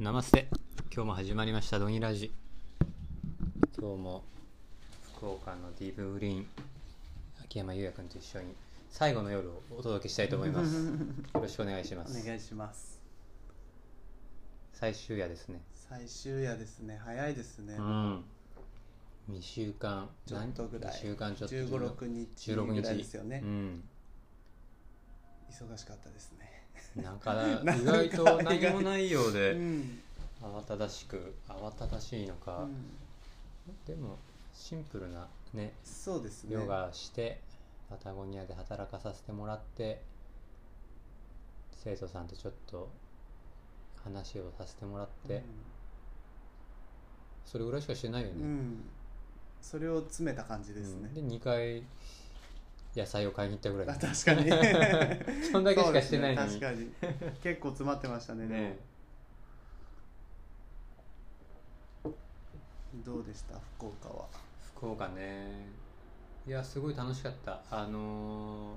ナマステ今日も始まりました。ドニラジ。今日も福岡のディーブグリーン。秋山優也君と一緒に最後の夜をお届けしたいと思います。よろしくお願いします。お願いします。最終夜ですね。最終夜ですね。早いですね、うん。2週間ちょっとぐらい。2週間ちょっと1 5 6日16日ぐらいですよね、うん。忙しかったですねなんか意外と何もないよう うでん、慌ただしく慌ただしいのか、うん。でもシンプルなねそうですね。ヨガしてパタゴニアで働かさせてもらって生徒さんとちょっと話をさせてもらって、それぐらいしかしてないようん、うね、ん。それを詰めた感じですね。うん、で2回野菜を買いに行ったぐらい。あ確かに。そんだけしかしてないのに。ね確かに。結構詰まってましたねね。どうでした？福岡は。福岡ね。いやすごい楽しかった。あのー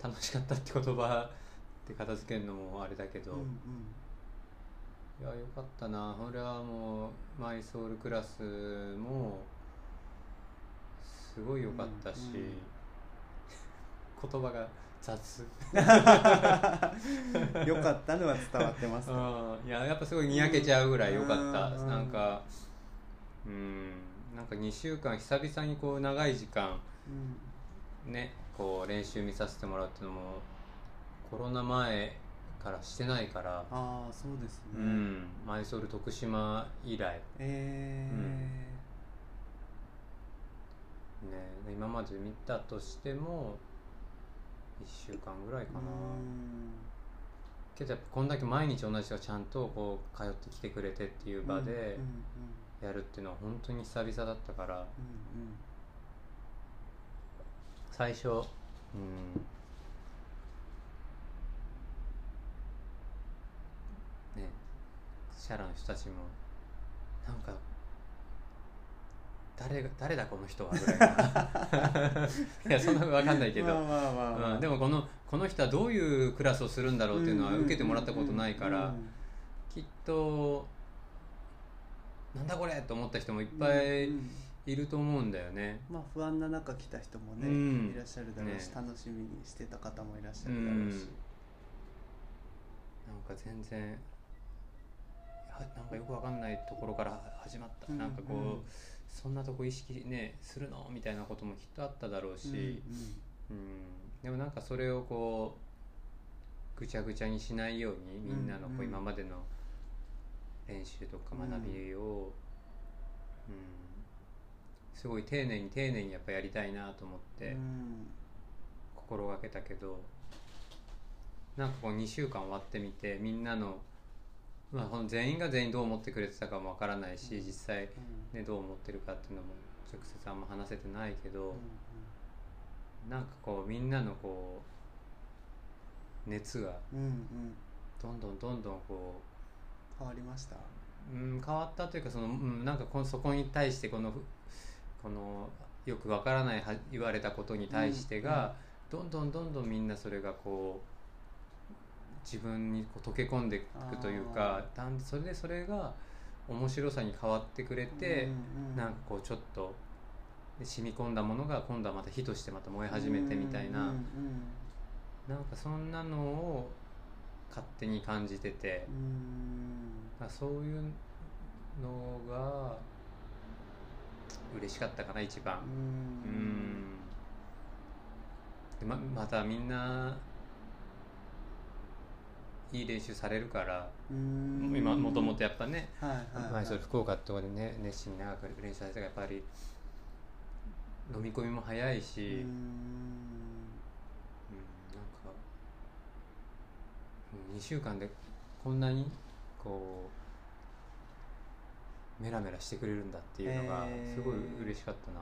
楽しかったって言葉 で片付けるのもあれだけど、うん。いやよかったな。俺はもうマイソウルクラスもすごい良かったし、うんうん言葉が雑。うん、よかったのは伝わってますかうん。いややっぱすごいにやけちゃうぐらい良かった、うん。なんかうん。なんか2週間久々にこう長い時間うん。ねこう練習見させてもらうっていうのもコロナ前からしてないから、ああそうですね、うん、マイソウル徳島以来。えー。ね、で今まで見たとしても1週間ぐらいかな、うん。けどやっぱこんだけ毎日同じ人がちゃんとこう通ってきてくれてっていう場でうんやるっていうのは本当に久々だったからうんうん。最初うん。ねシャラの人たちもなんか誰が誰だこの人はぐらいな。いやそんな分かんないけど、でもこのこの人はどういうクラスをするんだろうっていうのは受けてもらったことないから、うんきっとなんだこれと思った人もいっぱいうんいると思うんだよね。まあ不安な中来た人もね、うん。いらっしゃるだろうし、ね。楽しみにしてた方もいらっしゃうるだろうし、ん、なんか全然はなんかよくわかんないところから始まった、うんなんかこう、うんそんなとこ意識ねするの？みたいなこともきっとあっただろうし、うんでもなんかそれをこうぐちゃぐちゃにしないようにみんなのこうんううん。今までの練習とか学びを、うん。すごい丁寧に丁寧にやっぱやりたいなと思ってうん。心がけたけどなんかこう2週間終わってみてみんなの,、まあ、この全員が全員どう思ってくれてたかもわからないし、うん。実際、うん。ね、どう思ってるかっていうのも直接あんま話せてないけど。うんなんかこうみんなのこう熱がうんうん。どんどんどんどんこ変わりました？う、うん、変わったというかその、うん、なんかこのそこに対してこのふこのよくわからないは言われたことに対してが、どんどんどんどんみんなそれがこう自分にこう溶け込んでいくというかだんそれでそれが面白さに変わってくれて、うんうんなんかこうちょっとで染み込んだものが今度はまた火としてまた燃え始めてみたいな。うんうんなんかそんなのを勝手に感じてて。うんそういうのが嬉しかったかな一番。ううんん。でままたみんないい練習されるからうん。今もともとやっぱねはいはいはい。前それ福岡ってとこでね熱心に長く練習されてたからやっぱり飲み込みも早いし、うん。うん、なんか、うん、2週間でこんなにこうメラメラしてくれるんだっていうのがすごい嬉しかったな、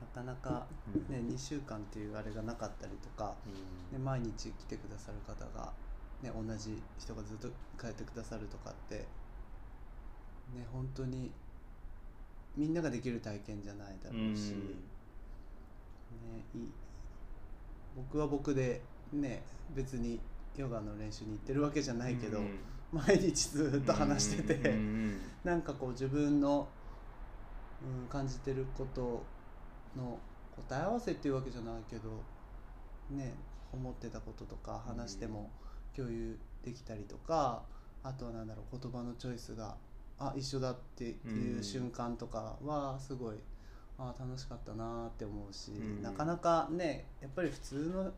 なかなか、うん。ね、2週間っていうあれがなかったりとか、うん。ね、毎日来てくださる方が、ね、同じ人がずっと帰ってくださるとかってね本当にみんなができる体験じゃないだろうし、うん。ね、僕は僕でね別にヨガの練習に行ってるわけじゃないけど、うん。毎日ずっと話してて、うなんかこう自分の、うん、感じてることの答え合わせっていうわけじゃないけどね思ってたこととか話しても共有できたりとか、あとはなんだろう言葉のチョイスがあ一緒だっていう瞬間とかはすごい、あ楽しかったなって思うし、うん。なかなかねやっぱり普通の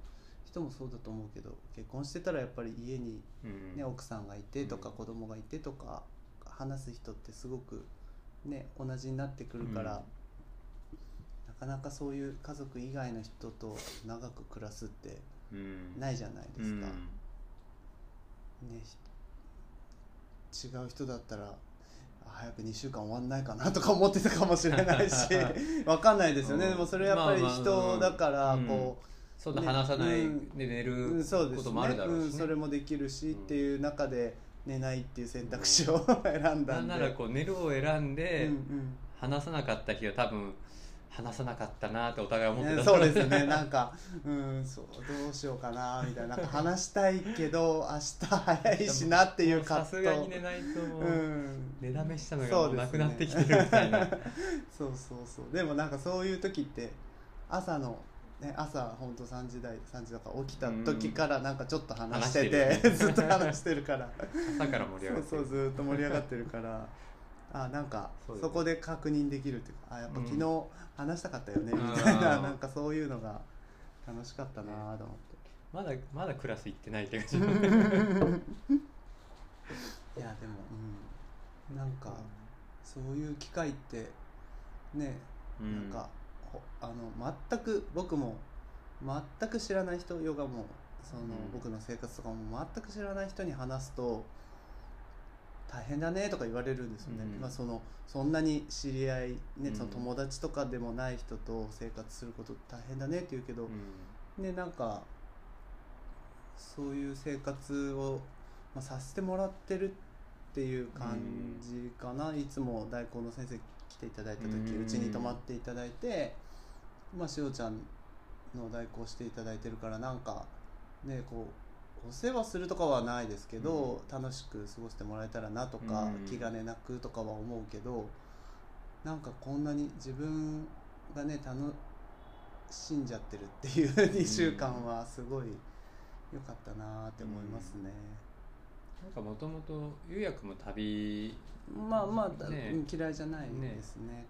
人もそうだと思うけど結婚してたらやっぱり家にうん。ね、奥さんがいてとかうん。子供がいてとか話す人ってすごく、ね、同じになってくるから、かなかそういう家族以外の人と長く暮らすってうん。ないじゃないですか、うん。ね、ひ違う人だったらあ早く2週間終わんないかなとか思ってたかもしれないし わかんないですよね、うん。でもそれやっぱり人だからうん。こう。そんな話さないうんで寝うるん、そうですこともあるだろうしね。ん、それもできるし、うんっていう中で寝ないっていう選択肢を選んだんで。なんならこう寝るを選んで話さなかった日は多分話さなかったなってお互い思ってた。ねそうですね。なんかうんそうどうしようかなみたいな。なんか話したいけど明日早いしなっていう葛藤。さすがに寝ないと寝だめしたのがもうそうですね。なくなってきてるみたいな。そうそうそう。でもなんかそういう時って朝のね、朝本当3時台3時だから起きた時からなんかちょっと話してて,、話してる ずっと話してるから。朝から盛り上がってそうそうずっと盛り上がってるからあなんかそこで確認できるっていうかあやっぱうん。昨日話したかったよね、うん。みたいな なんかそういうのが楽しかったなと思って。まだまだクラス行ってないって感じいやでも、うん、なんかそういう機会ってね、うん。なんかほあの全く僕も全く知らない人ヨガもその、うん。僕の生活とかも全く知らない人に話すと大変だねとか言われるんですよね、うん。まあ、そのそんなに知り合い、ねうん。その友達とかでもない人と生活すること大変だねって言うけど、うん。ねなんかそういう生活を、まあ、させてもらってるっていう感じかな、いつも大根の先生来ていただいた時うん。うちに泊まっていただいて、まあ、しおちゃんの代行していただいてるからなんかねこうお世話するとかはないですけど、楽しく過ごしてもらえたらなとか、うん。気兼ねなくとかは思うけどなんかこんなに自分がね楽しんじゃってるっていう2週間はすごい良かったなって思いますね。なんかもともと釉薬も旅まあまあ、ね。うん嫌いじゃないですね。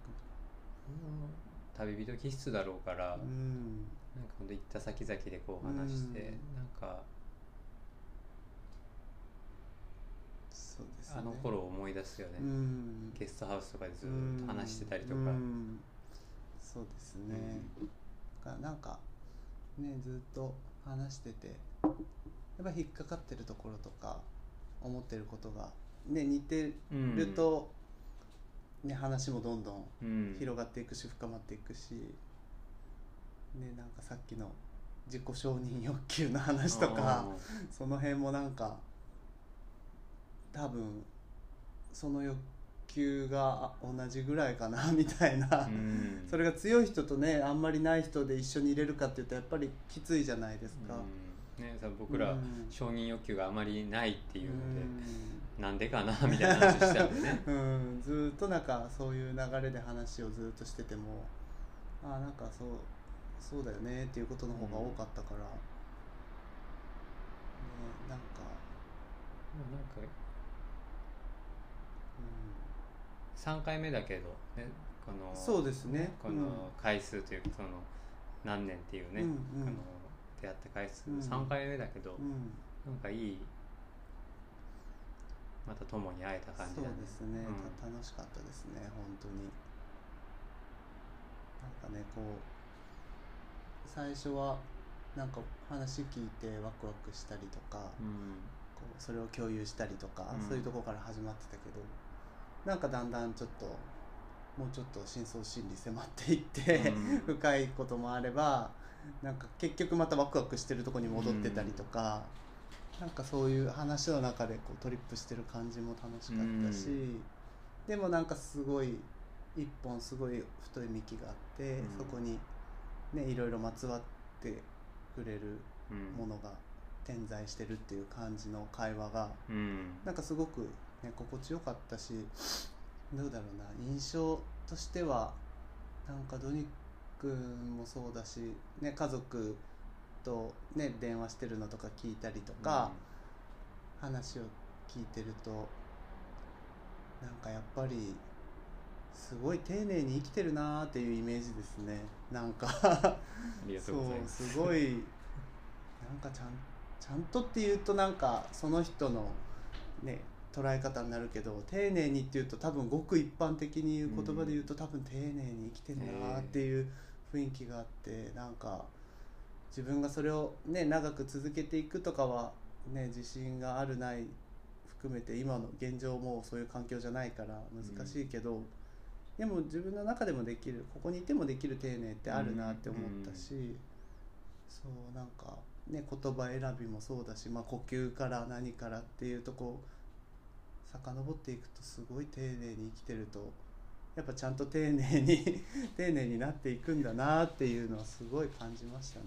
旅人気質だろうから、うん。なんか行った先々でこう話して、うん。なんかそうですね。あの頃を思い出すよね、うん。ゲストハウスとかでずっと話してたりとか、うん。そうですね、だからなんかねずっと話しててやっぱ引っかかってるところとか思ってることがね似てうんると、ね話もどんどんうん。広がっていくし深まっていくし、ねなんかさっきの自己承認欲求の話とかその辺もなんか多分その欲求が同じぐらいかなみたいな、うん。それが強い人とねあんまりない人で一緒に入れるかっていうとやっぱりきついじゃないですか。うん。ね、さ僕らうん。承認欲求があまりないっていうので、うなんでかなみたいな話しちゃうんでね。ん うん、ずーっとなんかそういう流れで話をずーっとしててもああなんかそうそうだよねっていうことの方が多かったから、ねなんか、もうなんかう3回目だけど、ね、このん、そうですね。この回数というかその何年っていうね、うんうん。あの出会った回数うん。3回目だけど、うん。うんなんかいいまた友に会えた感じそうだねですね、うん。た楽しかったですね本当に。なんかねこう最初はなんか話聞いてワクワクしたりとか、うん。こうそれを共有したりとか、うん。そういうところから始まってたけどなんかだんだんちょっともうちょっと深層心理迫っていって、うん。深いこともあればなんか結局またワクワクしてるところに戻ってたりとか、なんかそういう話の中でこうトリップしてる感じも楽しかったし、うん。でもなんかすごい一本すごい太い幹があって、うん。そこにねいろいろまつわってくれるうん。ものが点在してるっていう感じの会話がうん。なんかすごく、ね、心地よかったしどうだろうな。印象としてはなんかドニ君もそうだし、ね、家族と、ね、電話してるのとか聞いたりとか、話を聞いてるとなんかやっぱりすごい丁寧に生きてるなーっていうイメージですね。なんかそうすごいなんかちゃんちゃんとっていうとなんかその人のね捉え方になるけど丁寧にっていうと多分ごく一般的に言う言葉で言うと、多分丁寧に生きてるなーっていう雰囲気があってなん。か自分がそれをね長く続けていくとかはね自信があるない含めて今の現状もそういう環境じゃないから難しいけど、でも自分の中でもできるここにいてもできる丁寧ってあるなって思ったし、そうなんかね言葉選びもそうだし、まあ、呼吸から何からっていうとこ遡っていくとすごい丁寧に生きてるとやっぱちゃんと丁寧に 丁寧になっていくんだなっていうのはすごい感じましたね。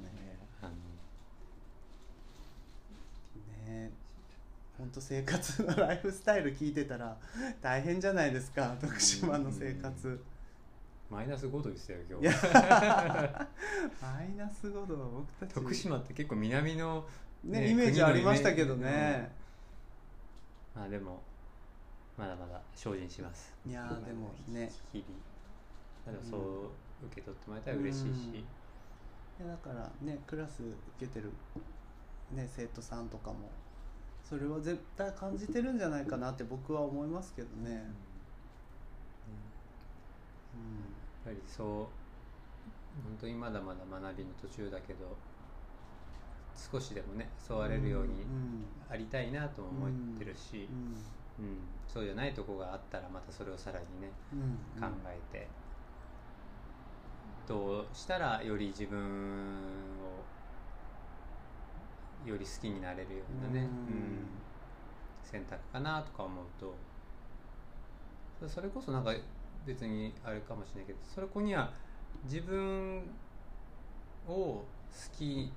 ね本当生活のライフスタイル聞いてたら大変じゃないですか徳島の生活。マイナス5度でしたよ今日。マイナス5度 は僕たち。徳島って結構南のねねイメージありましたけど国のイメねまあでもまだまだ精進します。いやーでもね。日々まあでもそう受け取ってもらえたら嬉しいし、いやだからねクラス受けてる、ね、生徒さんとかも。それは絶対感じてるんじゃないかなって僕は思いますけどね、うん。うん。やっぱりそう本当にまだまだ学びの途中だけど少しでもねそうあれるようにうん。ありたいなとも思ってるし、うん。うんそうじゃないとこがあったらまたそれをさらにねうん考えて、どうしたらより自分をより好きになれるようなね、うん。うん。選択かなとか思うと。そそれこそなんか別にあれかもしれないけどそれこには自分を好き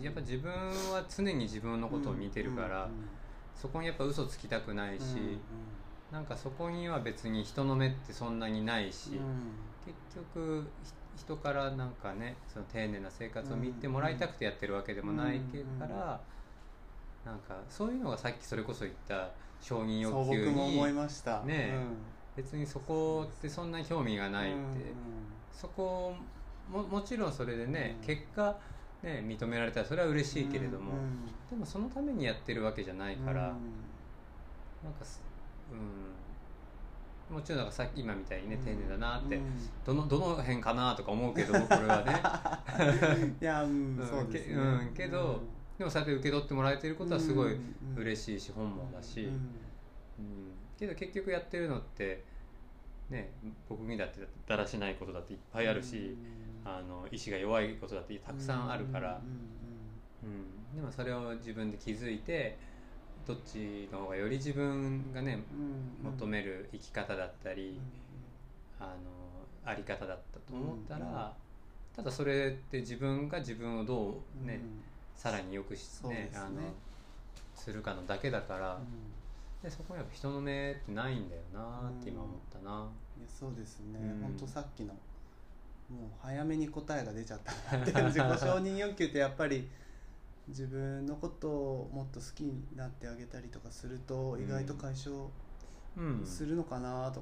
やっぱ自分は常に自分のことを見てるから、そこにやっぱ嘘つきたくないし、なんかそこには別に人の目ってそんなにないし、結局ひ人からなんかねその丁寧な生活を見てもらいたくてやってるわけでもないけから、なんかそういうのがさっきそれこそ言った承認欲求僕も思いにました。ねうん別にそこってそんなに興味がないって、うん。そこももちろんそれでね、うん結果ね認められたらそれは嬉しいけれども、うんでもそのためにやってるわけじゃないから、うん。なんかすうん。もちろんなんかさっき今みたいにね丁寧だなって、うん。どのどの辺かなとか思うけどこれはね。いや、うんうんそうですね。けうんけどでもそうやって受け取ってもらえてることはすごい嬉しいしいし本望だし、うん。うん。けど結局やってるのってね僕にだってだらしないことだっていっぱいあるし、あの意志が弱いことだってたくさんあるから、うん、でもそれを自分で気づいてどっちの方がより自分がね求める生き方だったり、あのあり方だったと思ったら、ただそれって自分が自分をどうね、さらによくし、ねあのするかのだけだから、でそこにやっぱ人の目ってないんだよなって今思ったな、いやそうですね、うん。本当さっきのもう早めに答えが出ちゃったなって 自己承認欲求ってやっぱり自分のことをもっと好きになってあげたりとかすると意外と解消うんするのかなと、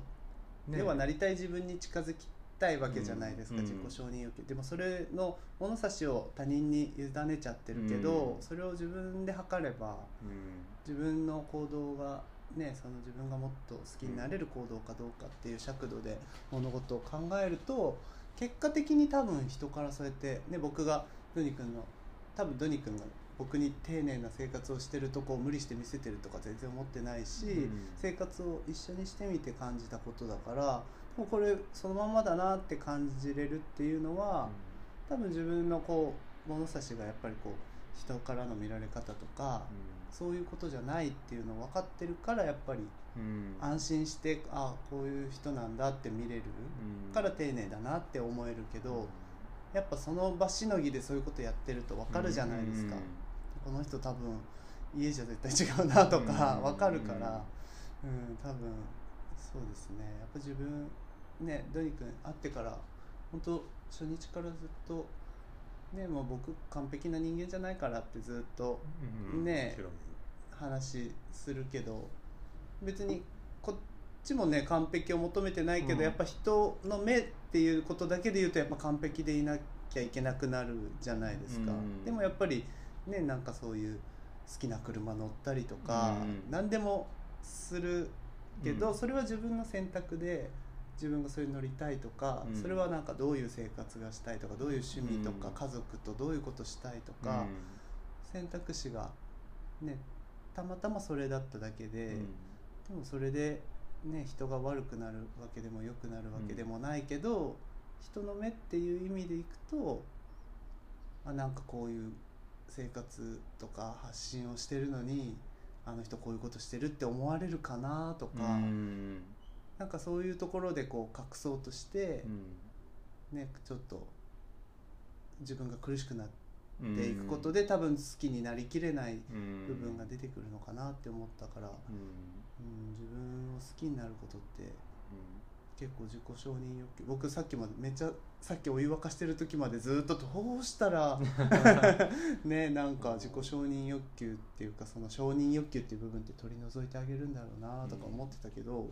ね要はなりたい自分に近づきたいわけじゃないですか、うん。自己承認欲求。でもそれの物差しを他人に委ねちゃってるけど、うん。それを自分で測ればうん。自分の行動がねその自分がもっと好きになれる行動かどうかっていう尺度で物事を考えると結果的に多分人からそうやって、ね、僕がドニ君の多分ドニ君が僕に丁寧な生活をしてるとこを無理して見せてるとか全然思ってないし、うん。生活を一緒にしてみて感じたことだからもうこれそのままだなって感じれるっていうのは、多分自分のこう物差しがやっぱりこう人からの見られ方とか、そういうことじゃないっていうのを分かってるからやっぱりうんうん。安心してあこういう人なんだって見れるうん。から丁寧だなって思えるけどやっぱその場しのぎでそういうことやってると分かるじゃないですか、だこの人多分家じゃ絶対違うなとかうん。分かるから、うん、多分そうですね。やっぱ自分ねドニ君会ってから本当初日からずっとねもう僕完璧な人間じゃないからってずっとうん。ねもちろん。話するけど別にこっちもね完璧を求めてないけど、うん。やっぱ人の目っていうことだけで言うとやっぱ完璧でいなきゃいけなくなるじゃないですか、うん。でもやっぱりねなんかそういう好きな車乗ったりとか、うん。何でもするけど、うん。それは自分の選択で自分がそれに乗りたいとか、うん。それはなんかどういう生活がしたいとかどういう趣味とか、うん。家族とどういうことしたいとか、選択肢がねたまたまそれだっただけで、うんでもそれでね人が悪くなるわけでも良くなるわけでもないけど、人の目っていう意味でいくとあなんかこういう生活とか発信をしてるのにあの人こういうことしてるって思われるかなとか、うん。なんかそういうところでこう隠そうとしてう、ん。ねちょっと自分が苦しくなっうんていくことで、多分好きになりきれないうん。部分が出てくるのかなって思ったから、うん。うん、自分を好きになることって結構自己承認欲求。僕さっきまでめっちゃさっきお湯沸かしてる時までずっとどうしたら ねなんか自己承認欲求っていうかその承認欲求っていう部分って取り除いてあげるんだろうなとか思ってたけど、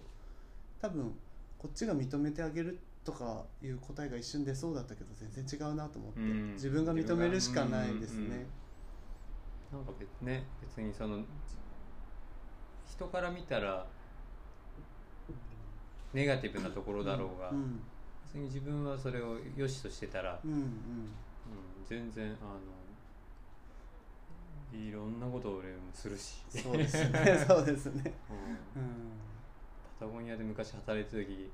多分こっちが認めてあげるとかいう答えが一瞬出そうだったけど全然違うなと思って、うん自分が認めるしかないですね。なんか別ね別にその人から見たらネガティブなところだろうが、うん。別に自分はそれを良しとしてたら、うんうん。うん全然あのいろんなことを俺もするし、そうですね。そうですね。うん。うん。パタゴニアで昔働いてた時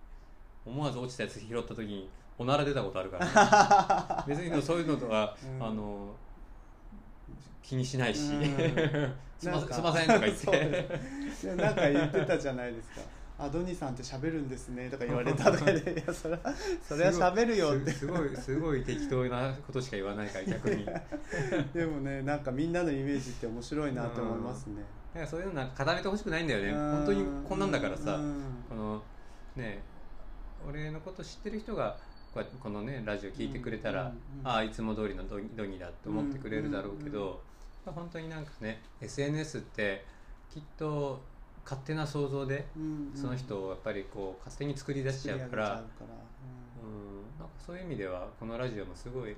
思わず落ちたやつ拾った時におなら出たことあるから、ね、別にそういうのとか、うん。あの気にしないし、うん。すまなんかすいませんとか言っそうてでもなんか言ってたじゃないですか。アドニさんって喋るんですねとか言われたとかで、いやそれはそれは喋るよって。すすごいすごい適当なことしか言わないから逆にでもねなんかみんなのイメージって面白いなって思いますね。らそういうのなんか固めてほしくないんだよね。うん。本当にこんなんだからさ、うん。このね俺のこと知ってる人がこうやってこのねラジオ聞いてくれたら、ああいつも通りのドギドギだって思ってくれるだろうけど、まあ本当になんかね SNS ってきっと勝手な想像でその人をやっぱりこう勝手に作り出しちゃうから、作り上げちゃうから。うん。なんかそういう意味ではこのラジオもすごい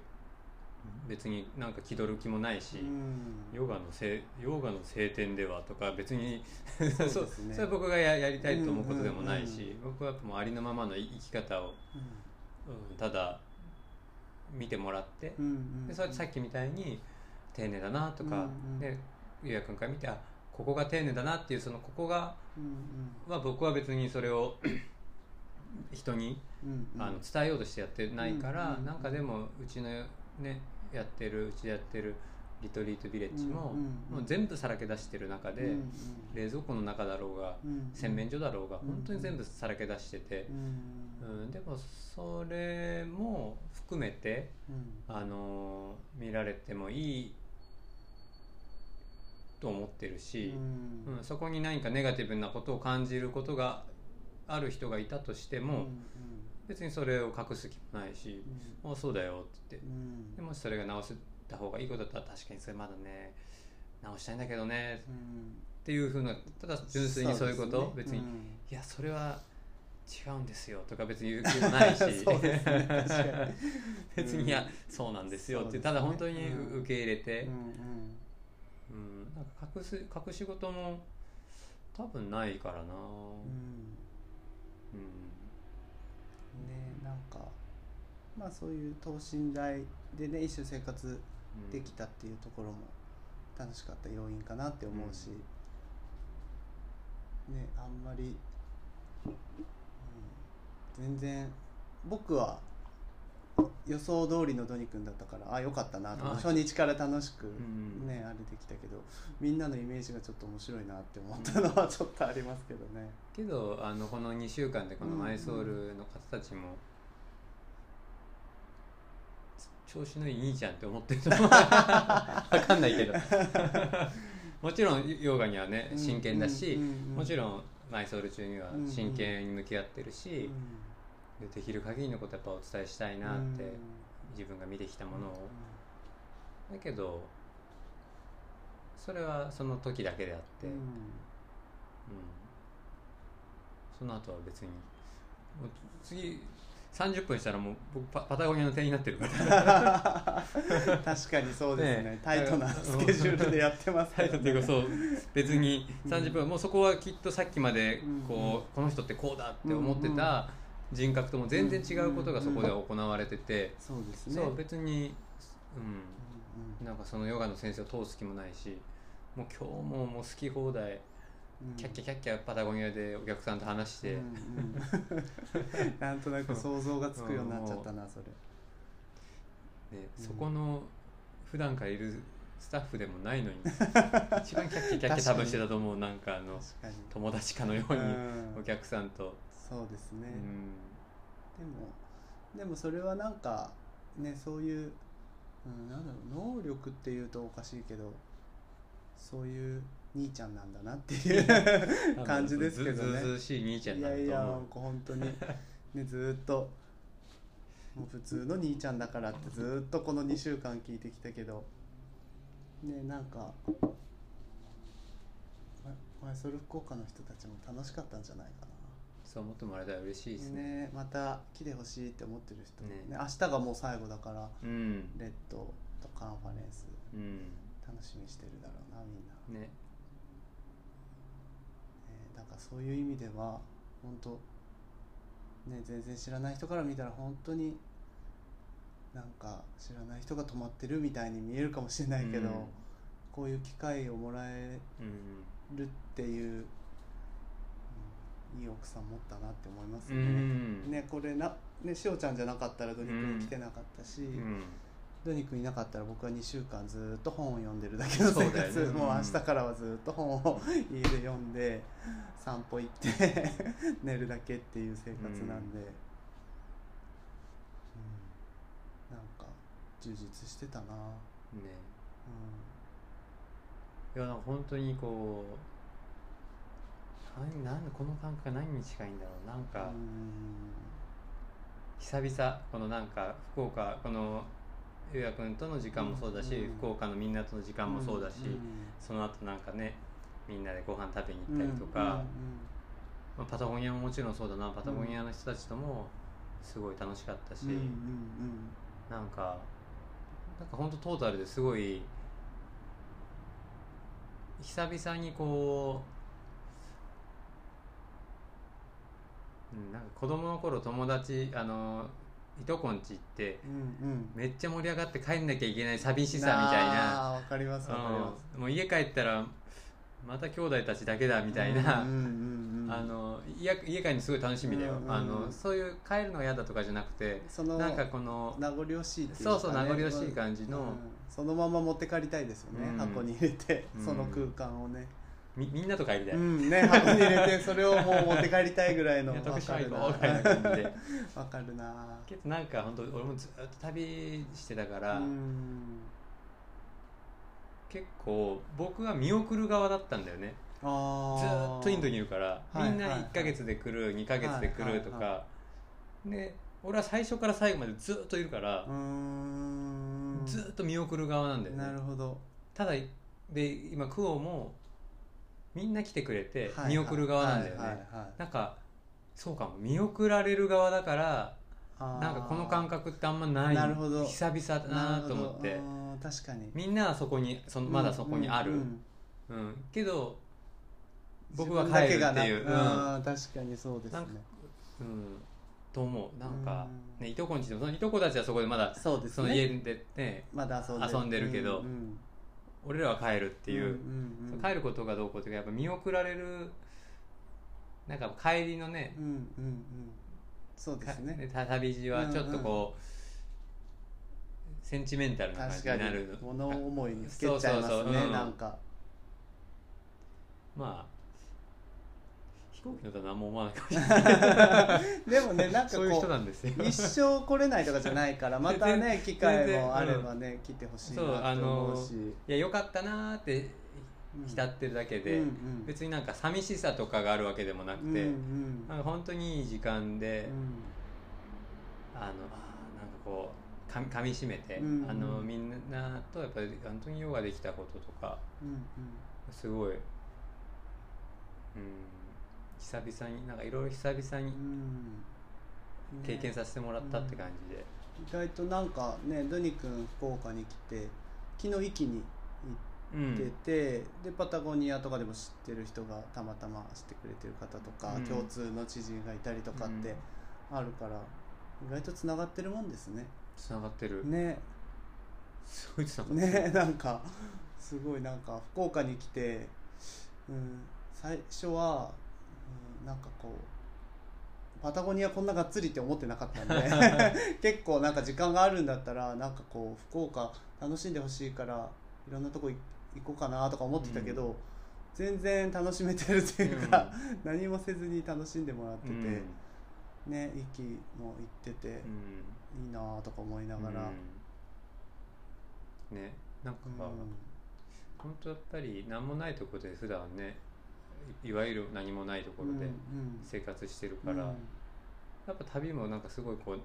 別になんか気取る気もないし、うん。ヨガのせいヨガの聖典ではとか別にそうね。それは僕がややりたいと思うことでもないし、うん。うんうん僕はもうありのままの生き方を、うん。ただ見てもらって、うんうんでそれさっきみたいに丁寧だなとか、うんうん。でゆうやくんから見てあここが丁寧だなっていうそのここがうんは僕は別にそれを人にうんうん。あの伝えようとしてやってないから、うんうん。なんかでもうちのねやってるうちでやってるリトリートビレッジも,、もう全部さらけ出してる中で、冷蔵庫の中だろうが、うん洗面所だろうがうん本当に全部さらけ出しててう、んうん。でもそれも含めて、うん。あの見られてもいいと思ってるし、うん。うんそこに何かネガティブなことを感じることがある人がいたとしても、うん別にそれを隠す気もないし「あそうだよ」って言ってうん。でもしそれが直した方がいいことだったら確かにそれまだね直したいんだけどねうん。っていうふうなただ純粋にそういうこと別に、うんいやそれは違うんですよとか別に言う気もないし ね。別にいやそうなんですよってただ本当にうん受け入れて、うんうん。なんか隠す隠し事も多分ないからな。うん。うん。うんねなんかまあそういう等身大でね一緒生活できたっていうところも楽しかった要因かなって思うし、ねあんまり、うん、全然僕は予想通りのドニ君だったからあよかったなと初日から楽しくん。ね、あれできたけどみんなのイメージがちょっと面白いなって思ったのはちょっとありますけどね。けどあのこの2週間でこのマイソールの方たちも、ち調子のいい兄ちゃんって思ってると思う。分かんないけど。もちろんヨガにはね真剣だし、もちろんマイソール中には真剣に向き合ってるし、うんでできる限りのことやっぱお伝えしたいなって、自分が見てきたものを、だけどそれはその時だけであって、うん。うん。その後は別に。次30分したらもう僕パパタゴニアの店員になってるから。確かにそうですね。ねタイトなスケジュールでやってますから、タイトっていうかそう別に30分、もうそこはきっとさっきまでこう、うん。この人ってこうだって思ってた人格とも全然違うことがそこでは行われてて、そうですね。別に、ううんん、なんかそのヨガの先生を通す気もないしもう今日ももう好き放題うん。キャッキャキャッキャパタゴニアでお客さんと話して、うんうん。なんとなく想像がつくようになっちゃったなそれ。でうん。そこの普段からいるスタッフでもないのに 一番キャッキャキャッキャ多分してたと思うなんかあの友達かのようにうんお客さんと、そうですね、うん。でもでもそれはなんかねそういう、うん、なんだろう能力っていうとおかしいけどそういう兄ちゃんなんだなっていう 感じですけどね。ずずしい兄ちゃんいなんだと思う。やいや本当にねずーっともう普通の兄ちゃんだからってずーっとこの2週間聞いてきたけどねなんかまマイソル福岡の人たちも楽しかったんじゃないかそう思ってもらえたら嬉しいですなね。ねまた来てほしいって思ってる人もね。ね明日がもう最後だからうん。レッドとカンファレンスうん。楽しみにしてるだろうなみんな、ね。ね、だからそういう意味では本当ね全然知らない人から見たら本当になんか知らない人が泊まってるみたいに見えるかもしれないけど、うん。こういう機会をもらえうんるっていう、うんいい奥さん持ったなって思いますうね。ん。ねこれなねしおちゃんじゃなかったらドニ君来てなかったし、うん。ドニ君いなかったら僕は2週間ずっと本を読んでるだけの生活、よね。もう明日からはずっと本を家で読んで 散歩行って寝るだけっていう生活なんで、うん。なんか充実してたな、ね。ういやなんか本当にこう何なんこの感覚が何に近いんだろう。なんんかうん。久々このなんか福岡このゆうやくんとの時間もそうだし、うん。福岡のみんなとの時間もそうだし、ん。その後なんかねみんなでご飯食べに行ったりとか、まあ、パタゴニアももちろんそうだな。パタゴニアの人たちともすごい楽しかったし、うんうんうん。なんかなんか本当トータルですごい久々にこう、うん、なんか子供の頃友達あのいとこんち行ってうんうん。めっちゃ盛り上がって帰んなきゃいけない寂しさみたいな。わかりますわかりまうんもう家帰ったらまた兄弟たちだけだみすたいな、うんうんうんうん。あの家家帰るのすごい楽しみだよ、うんうんうん。あのそういう帰るのが嫌だとかじゃなくてそのなんかこの名残惜しいっていうか、ね、そうそう名残惜しい感じのうん。そのまま持って帰りたいですよね、うん。箱に入れてうん。その空間をね、みみんなと帰りたい、うんね箱に入れてそれをもう持って帰りたいぐらいの。いやわ徳島行かるな。こうみたいな感じで。わかるな。けどなんか本当俺もずっと旅してたから、うん。結構僕は見送る側だったんだよね。あずーっとインドにいるからはいみんなはい。はい1ヶ月で来る2ヶ月で来るとか、で俺は最初から最後までずっといるからずっと見送る側なんだよね。なるほど。ただで今クオもみんな来てくれてはい見送る側なんだよね、はいはいはい。なんかそうかも。見送られる側だからなんかこの感覚ってあんまない。なるほど。久々だなと思って。確かに。みんなはそこにそのまだそこにある、ううんん。うん。けど僕は帰るっていう、けがなあー確かにそうですね。なんと思う。なんか、うん。ね、いとこんちでもそのいとこたちはそこでまだそうですね。その家でねまだ遊んで遊んでるけど。うんうん俺らは帰るっていう、んうんうん。帰ることがどうこうっていうかやっぱ見送られるなんか帰りのねうんうんうん。そうですね。か旅路はちょっとこう、センチメンタルな感じになるに。物思いにふけちゃいますねそうそうそう。うん。なんか。まあ飛行機乗ったら何も思わないかもしれない。でもねなんかこなんですよ。う一生来れないとかじゃないから またね機会もあれば全ね来てほしいなと思のうし。いやよかったなーって浸ってるだけで、うんうん。別になんか寂しさとかがあるわけでもなくて、うんうん。なんか本当にいい時間で、うん。あのなんかこうかみ噛みしめて、うんうん。あのみんなとやっぱり本当にヨガできたこととかうん。すごい、うん、久々になんかいろいろ久々にうん。うん経験ねさせてもらったって感じで、意外となんかねドニ君福岡に来て昨日壱岐にうん行ってて、でパタゴニアとかでも知ってる人がたまたま知ってくれてる方とか、うん。共通の知人がいたりとかってあるから、意外とつながってるもんですね。つながってる、ね。すごいつながってる、ねなんかすごいなんか福岡に来て、うん、最初は、うん、なんかこうパタゴニアこんながっつりって思ってなかったんで 結構なんか時間があるんだったらなんかこう福岡楽しんでほしいからいろんなとこ行行こうかなとか思ってたけど、うん。全然楽しめてるっていうか、何もせずに楽しんでもらってて、うん。ね息も行ってて、うん。いいなとか思いながら。うん。ねなんか、うん。本当やっぱり何もないところで普段ねいいわゆる何もないところでうんうん。生活してるから、うん。やっぱ旅もなんかすごいこう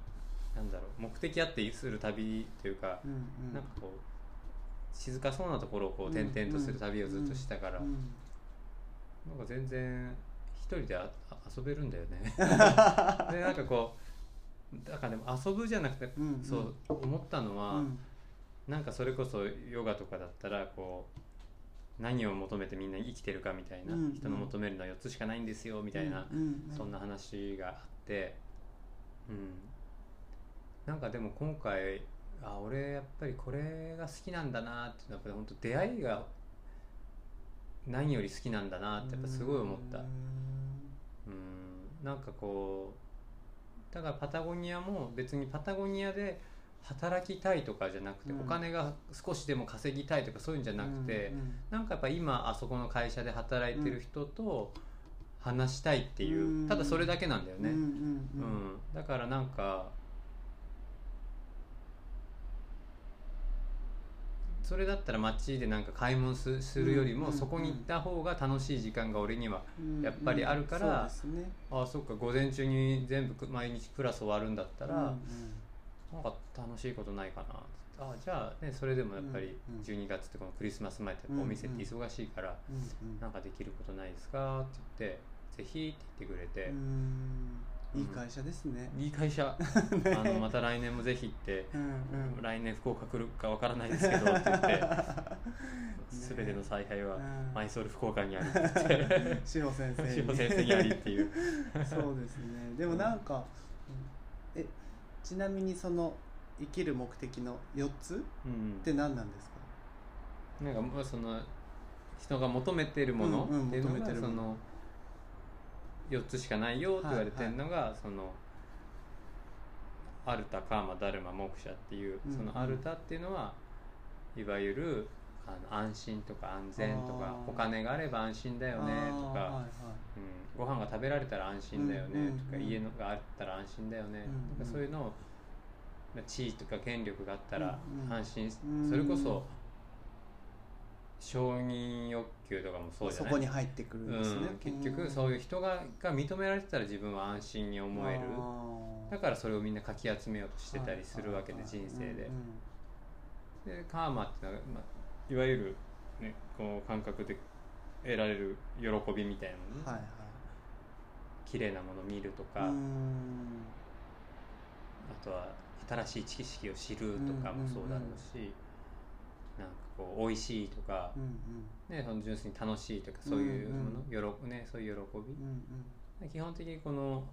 なんだろう目的あってする旅というか、うんうん。なんかこう静かそうなところをこう転々とする旅をずっとしたから、うん。なんか全然一人でああ遊べるんだよね。でなんかこうだからでも遊ぶじゃなくて、うんうん。そう思ったのは、うん。なんかそれこそヨガとかだったらこう何を求めてみんな生きてるかみたいな、うんうん。人の求めるのは4つしかないんですよみたいな、うんうんそんな話があってうん。なんかでも今回あ俺やっぱりこれが好きなんだなってやっぱり本当出会いが何より好きなんだなってやっぱすごい思った。うん。うん。なんかこうだからパタゴニアも別にパタゴニアで働きたいとかじゃなくて、うん。お金が少しでも稼ぎたいとかそういうんじゃなくて、うんなんかやっぱ今あそこの会社で働いてる人と話したいっていう、うん。ただそれだけなんだよね、うんだからなんかそれだったら街でなんか買い物すするよりも、うんそこに行った方が楽しい時間が俺にはうんやっぱりあるからああそっか午前中に全部く毎日クラス終わるんだったら、うんなんか楽しいことないかな。あじゃあねそれでもやっぱりうんうん。12月ってこのクリスマス前ってお店って忙しいから、なんかできることないですかって言ってぜひって言ってくれて、うん。いい会社ですね。いい会社。あのまた来年もぜひって、来年福岡来るかわからないですけどって言って。全ての采配はうん。マイソール福岡にあるって志保 先生に。ありっていう。そうですね。でもなんか、ちなみにその生きる目的の4つうん。って何なんですか？なんかもうその人が求めてるものうんうんっていうのが求めてるもの。その4つしかないよって言われてるのがそのアルタカーマダルマモクシャっていううん。そのアルタっていうのはいわゆるあの安心とか安全とかお金があれば安心だよねとか、はいはい。うん、ご飯が食べられたら安心だよねとか、家のがあったら安心だよねとかそういうのをまあ地位とか権力があったら安心、うんそれこそ承認欲求とかもそうじゃそない？こに入ってくるんですね、うん、結局そういう人がが認められてたら自分は安心に思える。だからそれをみんなかき集めようとしてたりするわけで人生で。でカーマっていうのは、まあ、いわゆる、ね、こう感覚で得られる喜びみたいなのね、はいはい。綺麗なものを見るとか、うあん。とは新しい知識を知るとかもそうだろうし、なんかこう美味しいとか、うんね、その純粋に楽しいとかそういうもの、よろね、そういう喜び、うんうん。基本的にこの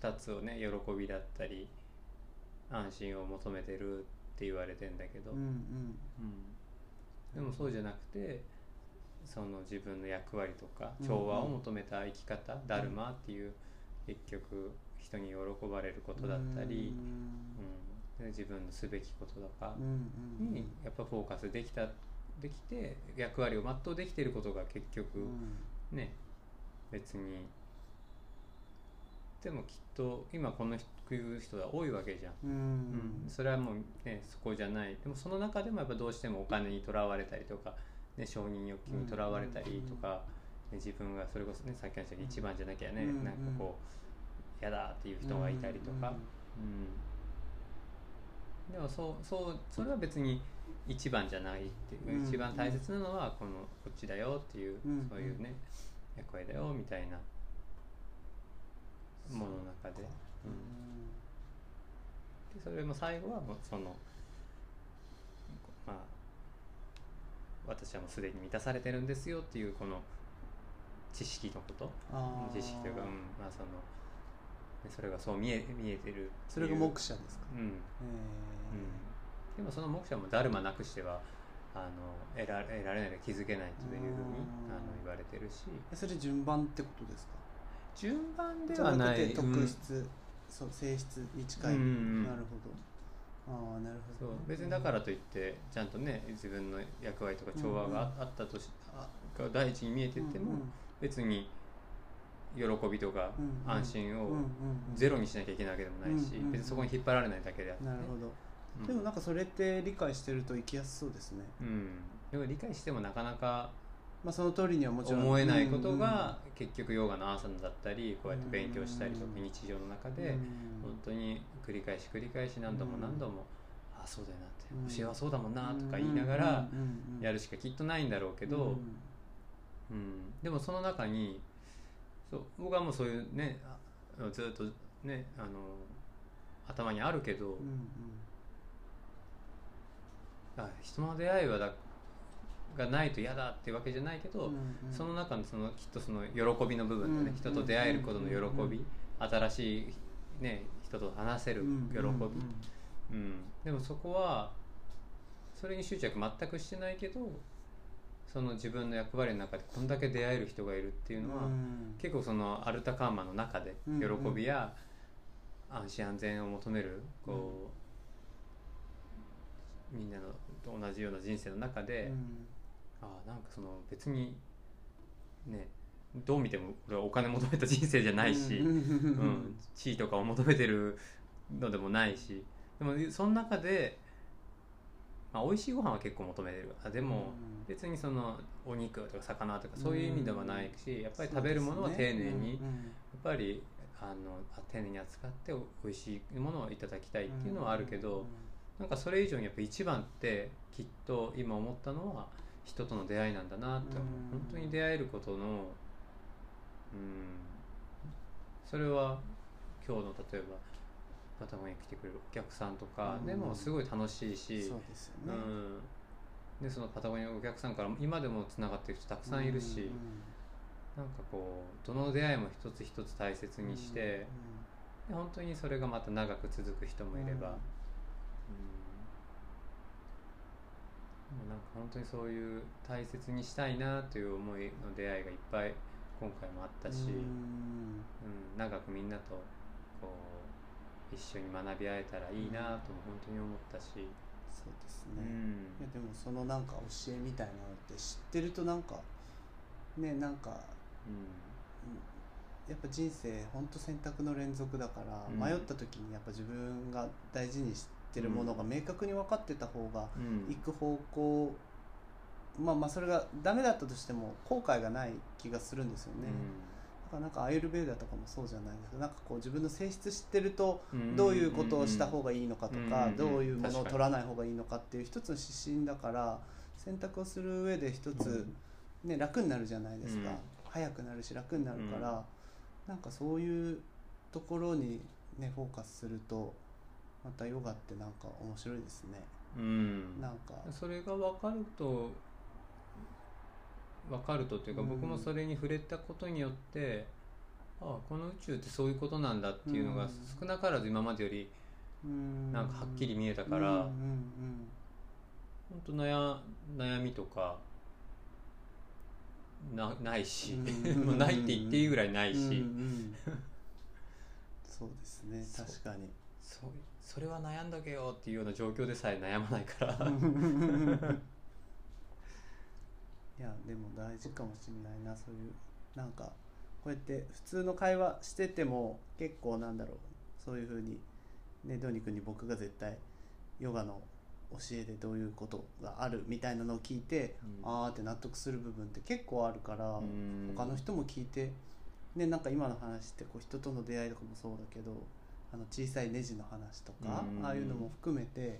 2つをね喜び。だったり安心を求めてるって言われてんだけど、うんうんうんでもそうじゃなくてその自分の役割とかうん。調和を求めた生き方、ダルマっていう結局人に喜ばれることだったり、うん。で自分のすべきこととかうんうんにやっぱフォーカスできたできて役割を全うできていることが結局、うん。ね別にってもきっと今このいう人が多いわけじゃん、うん。うん。それはもうねそこじゃない。でもその中でもやっぱどうしてもお金にとらわれたりとか、ね、承認欲求にとらわれたりとか、ね自分がそれこそねさっきの話一番じゃなきゃね、うん。なんかこう嫌だっていう人がいたりとか、うん。でもそうそうそれは別に一番じゃないっていう、うん。一番大切なのはこのこっちだよっていう、うん。そういうね役割だよみたいなものの中で,、ううん。でそれも最後はもうそのまあ私はもうすでに満たされてるんですよっていうこの知識のこと。知識というか、うんまあ、そのでそれがそう見え見えてるそれが目視者ですか、うん。えでもその目者もダルマなくしてはあの得ら得られない気づけないというふうにうんあの言われてるし。ーそれ順番ってことですか？順番ではない。特質、そう性質に近い、うんうんなるほど。ああなるほど。そう。別にだからといってちゃんとね自分の役割とか調和がああったとしあが第一に見えてても、うんうん。別に喜びとかうんうん。安心をうんうんうん。ゼロにしなきゃいけないわけでもないし、うんうん別にそこに引っ張られないだけであって、ね、なるほど、うん。でもなんかそれって理解してると生きやすそうですね。うん、でも理解してもなかなかまあその通りにはもちろん。思えないことが結局ヨガのアーサナだったりこうやって勉強したりとかうん。日常の中うん。で本当に繰り返し繰り返し何度も何度もああそうだよなってうん。教えはそうだもんなとか言いながらやるしかきっとないんだろうけど、うん。うん、でもその中にそう僕はもうそういうねあずっとねあの頭にあるけど、うん。あ人の出会いはだがないと嫌だっていうわけじゃないけど、うんうん。その中のそのきっとその喜びの部分だね、うん人と出会えることの喜び、新しい、ね、人と話せる喜び、うん。でもそこはそれに執着全くしてないけどその自分の役割の中でこんだけ出会える人がいるっていうのは、うん。結構そのアルタカーマの中でうん喜うん。びや安心安全を求めるこう、みんなのと同じような人生の中で、うんああなんかその別にねどう見ても俺はお金求めた人生じゃないし、うん。うん、地位とかを求めてるのでもないしでもその中で、まあ、美味しいご飯は結構求めてる。あでもうん。別にそのお肉とか魚とかそういう意味ではないしやっぱり食べるものは丁寧にやっぱりあのあ丁寧に扱ってお美味しいものをいただきたいっていうのはあるけどなんかそれ以上にやっぱ一番ってきっと今思ったのは人との出会いなんだなって思ううん。本当に出会えることのうんそれは今日の例えばパタゴニアに来てくれるお客さんとかうん。でもすごい楽しいし、そうですよね。うん、でそのパタゴニアのお客さんから今でもつながってる人たくさんいるし、なんかこうどの出会いも一つ一つ大切にして、で本当にそれがまた長く続く人もいれば、もなんか本当にそういう大切にしたいなという思いの出会いがいっぱい今回もあったし、うん。長くみんなとこう一緒に学び合えたらいいなとも本当に思ったし、そうですね、うん。いやでもそのなんか教えみたいなのって知ってるとなんかねなんかうん。やっぱ人生本当選択の連続だから、うん。迷った時にやっぱ自分が大事にしてるものが明確に分かってた方がうん。行く方向、まあまあそれがダメだったとしても後悔がない気がするんですよね、だからなんかアイルベーダとかもそうじゃないですか。なんかこう自分の性質知ってるとうん。どういうことをした方がいいのかとか、うんどういうものを取らない方がいいのかっていう一つの指針だから選択をする上で一つ、ね、楽になるじゃないですか、うん。早くなるし楽になるから、なんかそういうところに、ね、フォーカスするとまたヨガってなんか面白いですね。うん。なんか。それが分かると分かるとっていうか、うん。僕もそれに触れたことによってああこの宇宙ってそういうことなんだっていうのがうん。少なからず今までよりうん。なんかはっきり見えたから、うんうん本当悩悩みとかなないし、うん。もうないって言っていいぐらいないし、そうですね。確かに。そそれは悩んどけよっていうような状況でさえ悩まないから、いやでも大事かもしれないなそういう。なんかこうやって普通の会話してても結構なんだろうそういうふうにねドニ君に僕が絶対ヨガの教えでどういうことがあるみたいなのを聞いて、うん。ああって納得する部分って結構あるから、うん。他の人も聞いてねなんか今の話ってこう人との出会いとかもそうだけどあの小さいネジの話とか、うん。ああいうのも含めて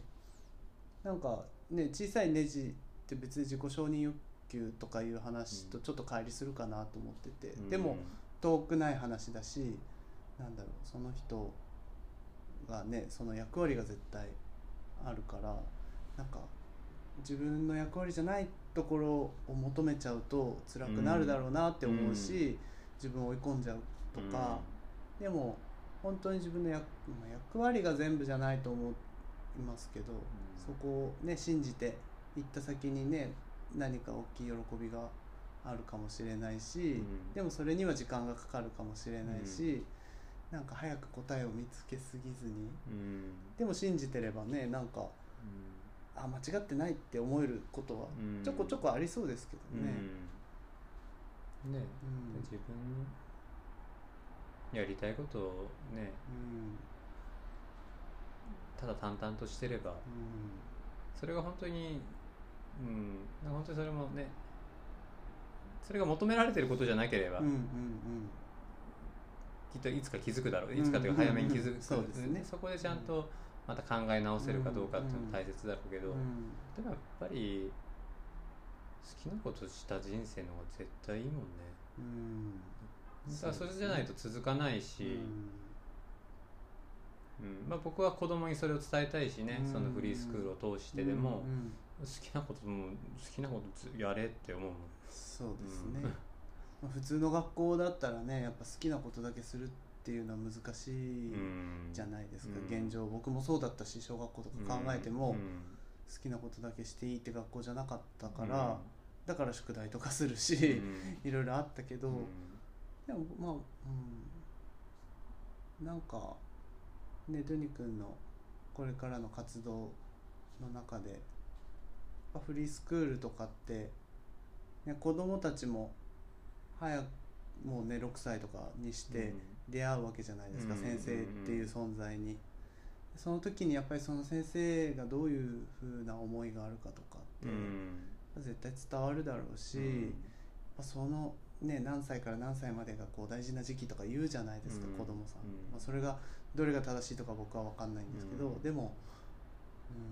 なんかね小さいネジって別に自己承認欲求とかいう話とちょっと乖離するかなと思ってて、でも遠くない話だしなんだろうその人がねその役割が絶対あるからなんか自分の役割じゃないところを求めちゃうと辛くなるだろうなって思うし、自分を追い込んじゃうとか、でも本当に自分の役まあ役割が全部じゃないと思いますけど、そこをね信じて行った先にね何か大きい喜びがあるかもしれないし、うん。でもそれには時間がかかるかもしれないし、なんか早く答えを見つけすぎずに。うん。でも信じてればねなんかあ間違ってないって思えることはうん。ちょこちょこありそうですけうんどね。うん。ね。うん。自分のやりたいことをねうんただ淡々としてればそれが本当にうん本当にそれもねそれが求められてることじゃなければ、うんうんうん。きっといつか気づくだろう。いつかというか早めに気づく、うんうんうん。そうですね。そこでちゃんとまた考え直せるかどうかっていうのも大切だろうけど、うん。でもやっぱり好きなことした人生の方が絶対いいもんね。うんだからそれじゃないと続かないし、うん。まあ、僕は子供にそれを伝えたいしね、うん。そのフリースクールを通してでも、好きなことも好きなことずやれって思うそうですね、うん。まあ普通の学校だったらねやっぱ好きなことだけするっていうのは難しいうんじゃないですか、うん。現状僕もそうだったし小学校とか考えても、うん好きなことだけしていいって学校じゃなかったから、だから宿題とかするし、うんいろいろあったけど、うんでもまあうん。なんかねドゥニ君のこれからの活動の中でフリースクールとかって、ね、子供たちも早くもうね6歳とかにして出会うわけじゃないですか、うん。先生っていう存在に。その時にやっぱりその先生がどういうふうな思いがあるかとかって、うん。絶対伝わるだろうし、うん。そのね何歳から何歳までがこう大事な時期とか言うじゃないですか、うん。子供さん、うん。まあ、それがどれが正しいとか僕は分かんないんですけど、うん。でも、うん、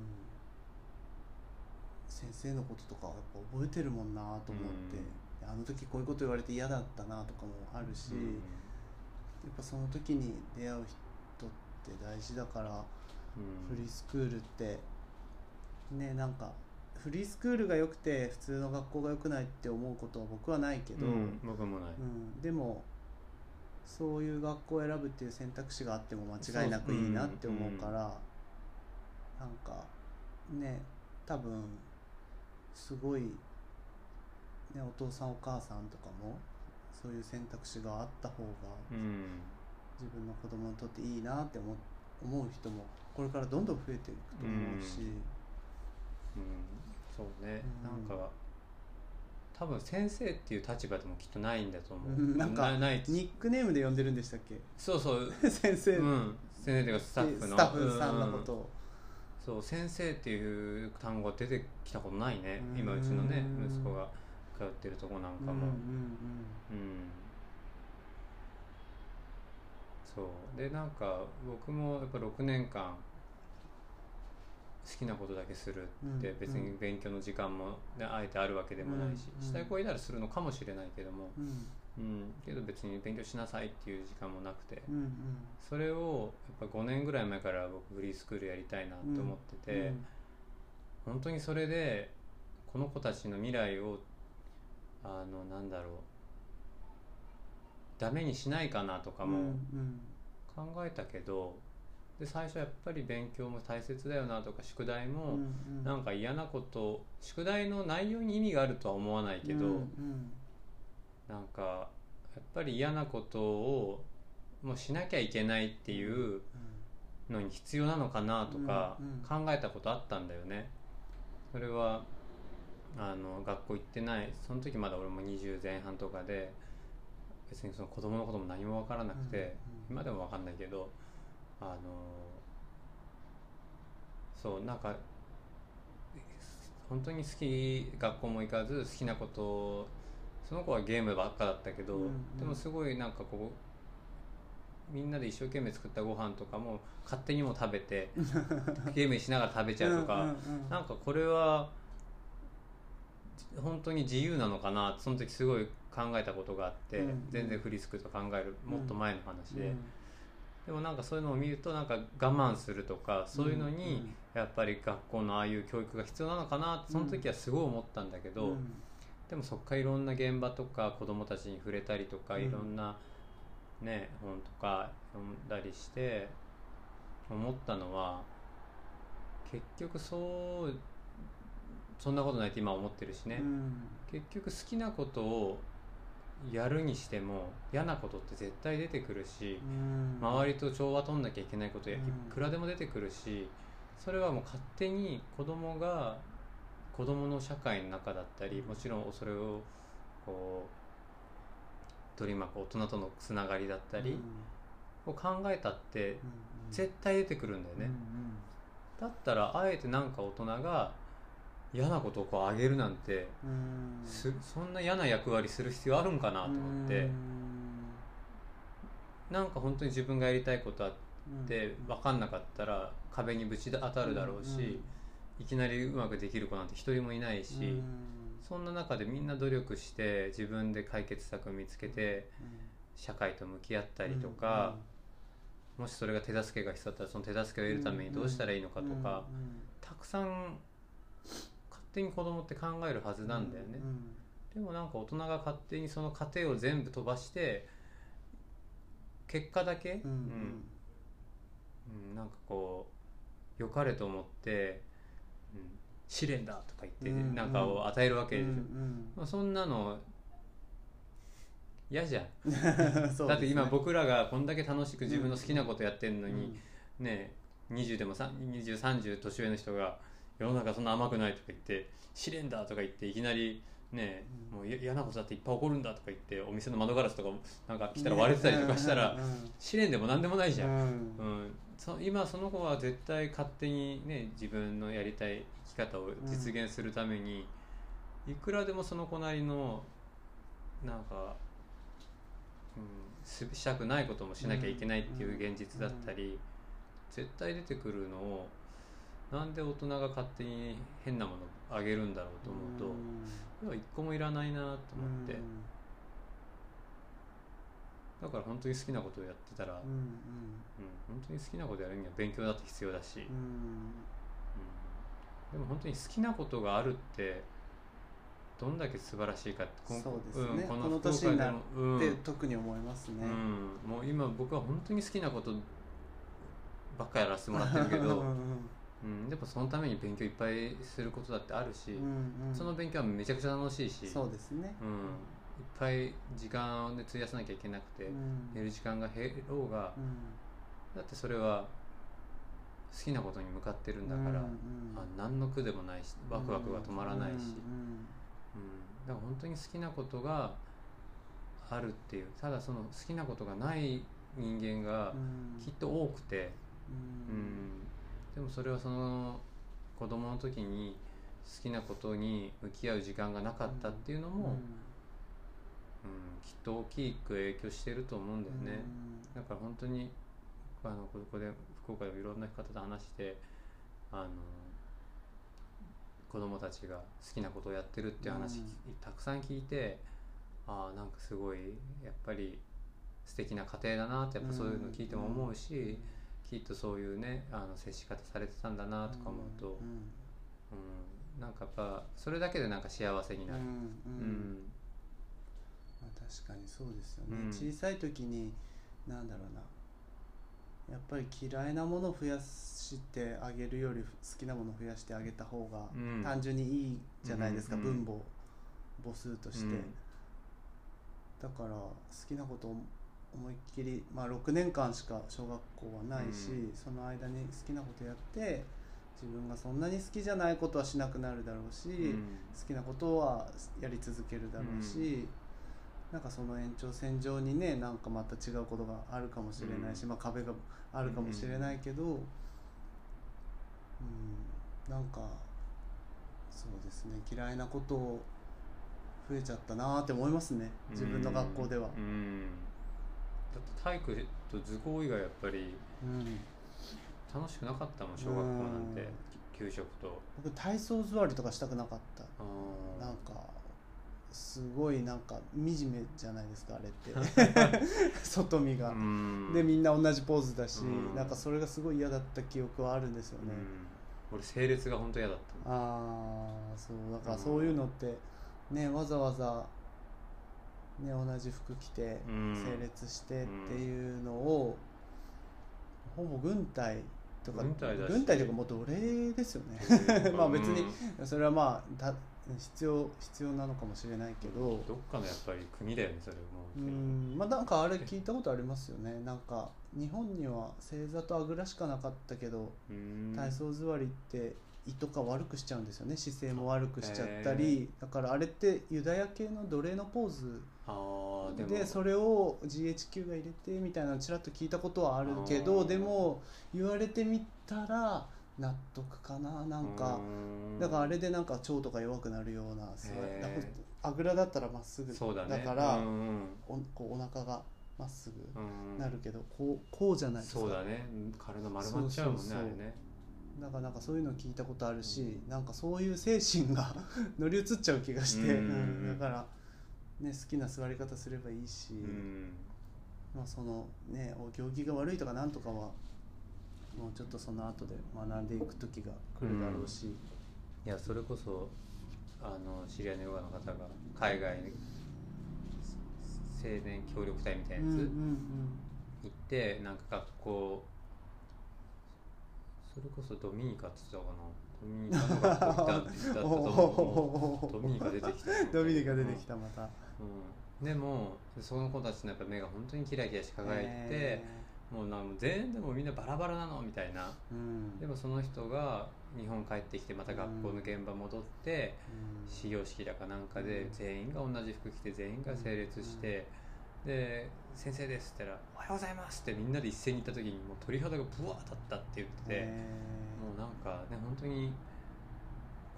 先生のこととかはやっぱ覚えてるもんなと思って、あの時こういうこと言われて嫌だったなとかもあるし、うん。やっぱその時に出会う人って大事だから、うん。フリースクールってねなんかフリースクールが良くて普通の学校が良くないって思うことは僕はないけど、うん僕もない、うんでもそういう学校を選ぶっていう選択肢があっても間違いなくいいなって思うから、なんかね多分すごい、ね、お父さんお母さんとかもそういう選択肢があった方がうん。自分の子供にとっていいなって思う思う人もこれからどんどん増えていくと思うし、うんそうね、うん。なんか多分先生っていう立場でもきっとないんだと思う、うん。なんかない。ニックネームで呼んでるんでしたっけ？そうそう、先生、うん、先生っていうかスタッフの。スタッフさんのことを、そう先生っていう単語が出てきたことないね。うん。今うちのね息子が通ってるとこなんかも。うんうんうん。そう。でなんか僕もやっぱ6年間好きなことだけするってうん。別に勉強の時間も、ね、あえてあるわけでもないし、うん。したい子いたらするのかもしれないけども、うん。けど別に勉強しなさいっていう時間もなくて、それをやっぱ5年ぐらい前から僕フリースクールやりたいなと思ってて、本当にそれでこの子たちの未来をあのなんだろうダメにしないかなとかも考えたけどで最初やっぱり勉強も大切だよなとか宿題うんもうん。なんか嫌なこと宿題の内容に意味があるとは思わないけど、なんかやっぱり嫌なことをもうしなきゃいけないっていうのに必要なのかなとかうん考えたことあったんだよね。それはあの学校行ってない。その時まだ俺も20前半とかで別にその子供のことも何も分からなくて、今でも分かんないけどあのそうなんか本当に好き学校も行かず好きなことその子はゲームばっかだったけど、うんうん。でもすごいなんかこうみんなで一生懸命作ったご飯とかも勝手にも食べて ゲームしながら食べちゃうとか、うんうんうん。なんかこれは本当に自由なのかなその時すごい考えたことがあって、うんうん。全然フリスクと考えるもっと前の話で、うんでもなんかそういうのを見るとなんか我慢するとかそういうのにやっぱり学校のああいう教育が必要なのかなってその時はすごい思ったんだけど、うん。でもそこからいろんな現場とか子供たちに触れたりとか、うん。いろんなね本とか読んだりして思ったのは結局そうそんなことないって今思ってるしね、うん。結局好きなことをやるにしても嫌なことって絶対出てくるし、うん。周りと調和取んなきゃいけないことやいうん。くらでも出てくるしそれはもう勝手に子供が子供の社会の中だったりもちろんそれをこう取り巻く大人とのつながりだったりを考えたって絶対出てくるんだよね、だったらあえてなんか大人が嫌なことをこうあげるなんてそんな嫌な役割する必要あるんかなと思って。なんか本当に自分がやりたいことあって分かんなかったら壁にぶち当たるだろうし、いきなりうまくできる子なんて一人もいないし、そんな中でみんな努力して自分で解決策を見つけて社会と向き合ったりとか、もしそれが手助けが必要だったらその手助けを得るためにどうしたらいいのかとか、たくさん勝手に子供って考えるはずなんだよね、でもなんか大人が勝手にその過程を全部飛ばして結果だけ、うんうん。うんなんかこう良かれと思って、うん、試練だとか言って、うんなんかを与えるわけでしょ、うんまあ、そんなの嫌じゃん、ね。だって今僕らがこんだけ楽しく自分の好きなことやってるのに、ね20でも2030年上の人が世の中そんな甘くないとか言って試練だとか言っていきなりねうん。もう嫌なことだっていっぱい起こるんだとか言ってお店の窓ガラスとかなんか来たら割れてたりとかしたら、試練でも何でもないじゃん、うん。うん、そ今その子は絶対勝手にね自分のやりたい生き方を実現するために、いくらでもその子なりのなんか、うん、すしたくないこともしなきゃいけないっていう現実だったり、絶対出てくるのをなんで大人が勝手に変なものをあげるんだろうと思うと、一個もいらないなと思って、だから本当に好きなことをやってたら、うんうん、本当に好きなことやるには勉強だって必要だし、でも本当に好きなことがあるってどんだけ素晴らしいかってこうん、ここの年になっ岡でも、うん。で特に思いますね。うん、もう今僕は本当に好きなことばっかやらせてもらってるけど、うん、でもそのために勉強いっぱいすることだってあるし、うんうんその勉強はめちゃくちゃ楽しいしそうですね。うん、いっぱい時間で費やさなきゃいけなくて、うん寝る時間が減ろうが、うんだってそれは好きなことに向かってるんだから、うんうんあ何の苦でもないしワクワクが止まらないし、うんうんだから本当に好きなことがあるっていうただその好きなことがない人間がうんきっと多くて、ううんんでもそれはその子供の時に好きなことに向き合う時間がなかったっていうのも、うん。きっと大きく影響してると思うんだよね。だから本当にあのここで福岡でもいろんな方と話してあの子供たちが好きなことをやってるっていう話、うん。たくさん聞いてああなんかすごいやっぱり素敵な家庭だなってやっぱそういうの聞いても思うし、きっとそういうねあの接し方されてたんだなとか思うと、うんうんなんかやっぱそれだけでなんか幸せになる。うんうんうん。まあ、確かにそうですよね、うん。小さい時になんだろうな。やっぱり嫌いなものを増やしてあげるより好きなものを増やしてあげた方がうん。単純にいいじゃないですか、うん分母母数として、うん。だから好きなことを思いっきり、まあ、6年間しか小学校はないし、うん。その間に好きなことやって自分がそんなに好きじゃないことはしなくなるだろうし、うん。好きなことはやり続けるだろうし、なんかその延長線上にねなんかまた違うことがあるかもしれないし、うん。まあ、壁があるかもしれないけど、うん。なんかそうですね嫌いなことを増えちゃったなーって思いますね自分の学校では。うんうんだって体育と図工以外やっぱりうん楽しくなかったもん小学校なんて給食と。僕体操座りとかしたくなかった。なんかすごいなんか惨めじゃないですかあれって。外見が、うん。でみんな同じポーズだし、うん。なんかそれがすごい嫌だった記憶はあるんですよね、うん、俺整列が本当嫌だったああそう。だからそういうのってねわざわざね同じ服着てうん。整列してっていうのを、ほぼ軍隊とか軍隊軍隊というかもう奴隷ですよね。うん まあ別にそれはまあた必要必要なのかもしれないけど。どっかのやっぱり国だよねそれも。うん。まあなんかあれ聞いたことありますよね。なんか日本には正座とあぐらしかなかったけどうん。体操座りって胃とか悪くしちゃうんですよね。姿勢も悪くしちゃったり。だからあれってユダヤ系の奴隷のポーズ。でそれを GHQ が入れてみたいなのちらっと聞いたことはあるけあどー。でも言われてみたら納得かな。なんかうん。だからあれでなんか腸とか弱くなるようなあぐらだったらまっすぐだね。からおこうお腹がまっすぐうん。なるけどこうこうじゃないですか。そうだね。うん体丸まっちゃうもんねそうそうそう。あれねだからなんかそういうの聞いたことあるし、なんかそういう精神が 乗り移っちゃう気がして、うん。うん。だから、ね、好きな座り方すればいいし、うん。まあそのねお行儀が悪いとかなんとかはもうちょっとその後で学んでいく時が来るだろうし、いやそれこそあの知り合いのヨガの方が海外に青年協力隊みたいなやつうんうん。行ってなんか学校それこそドミニカって言ってたかな。ドミニカって言ったとうん、思う。ドミニカ出てきた。ドミニカ出てきたまた、うん、でもその子たちのやっぱ目が本当にキラキラし輝いてて、えもうな全員でもみんなバラバラなのみたいな。ーうん。でもその人が日本帰ってきてまた学校の現場戻って、うん。始業式だかなんかでうん全員が同じ服着て全員が整列して、で「先生です」って言ったら「おはようございます」ってみんなで一斉に行った時にもう鳥肌がブワー立ったって言ってもうなんかね本当に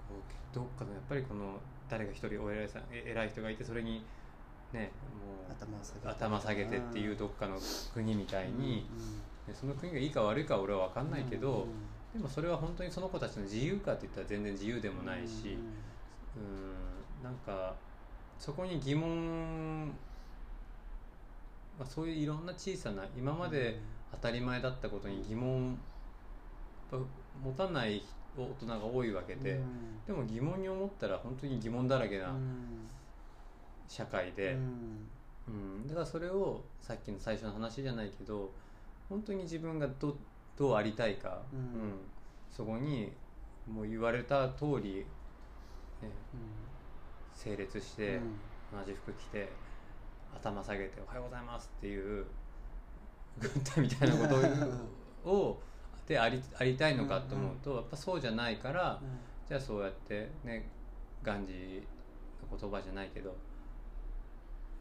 こうどっかのやっぱりこの誰が一人お偉いさんえ偉い人がいてそれにねもう頭を下げて。頭下げてっていうどっかの国みたいに、うんうん。でその国がいいか悪いかは俺は分かんないけど、うんでもそれは本当にその子たちの自由かって言ったら全然自由でもないし、うん。うんなんかそこに疑問、まあ、そういういろんな小さな今まで当たり前だったことに疑問持たない大人が多いわけで、うん。でも疑問に思ったら本当に疑問だらけなうん。社会で、うん。うん。だからそれをさっきの最初の話じゃないけど本当に自分がどどうありたいか、うん。そこにもう言われた通り、ね、整列して、うん。同じ服着て頭下げて「おはようございます」っていう軍隊みたいなことををでありありたいのかと思うと、やっぱそうじゃないから、じゃあそうやってねガンジーの言葉じゃないけど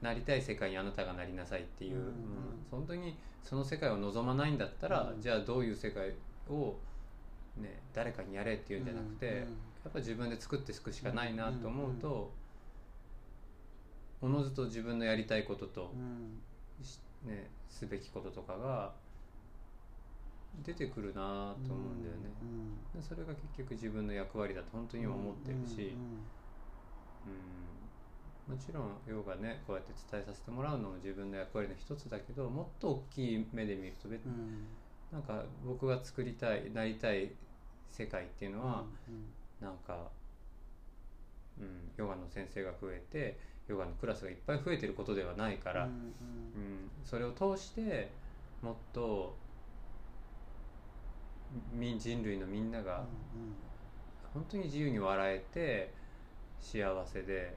なりたい世界にあなたがなりなさいっていう、うんうんうん。本当にその世界を望まないんだったら、うん。じゃあどういう世界を、ね、誰かにやれっていうんじゃなくて、うんうんやっぱ自分で作っていくしかないなと思うと、おのずと自分のやりたいこととう、ん。しね、すべきこととかが出てくるなと思うんだよね。うんでそれが結局自分の役割だと本当に思ってるし、うんもちろんヨガねこうやって伝えさせてもらうのも自分の役割の一つだけどもっと大きい目で見ると別うんうん。なんか僕が作りたいなりたい世界っていうのは、なんか、うん、ヨガの先生が増えてヨガのクラスがいっぱい増えてることではないから、うんうん。それを通してもっとみ人類のみんなが本当に自由に笑えて幸せで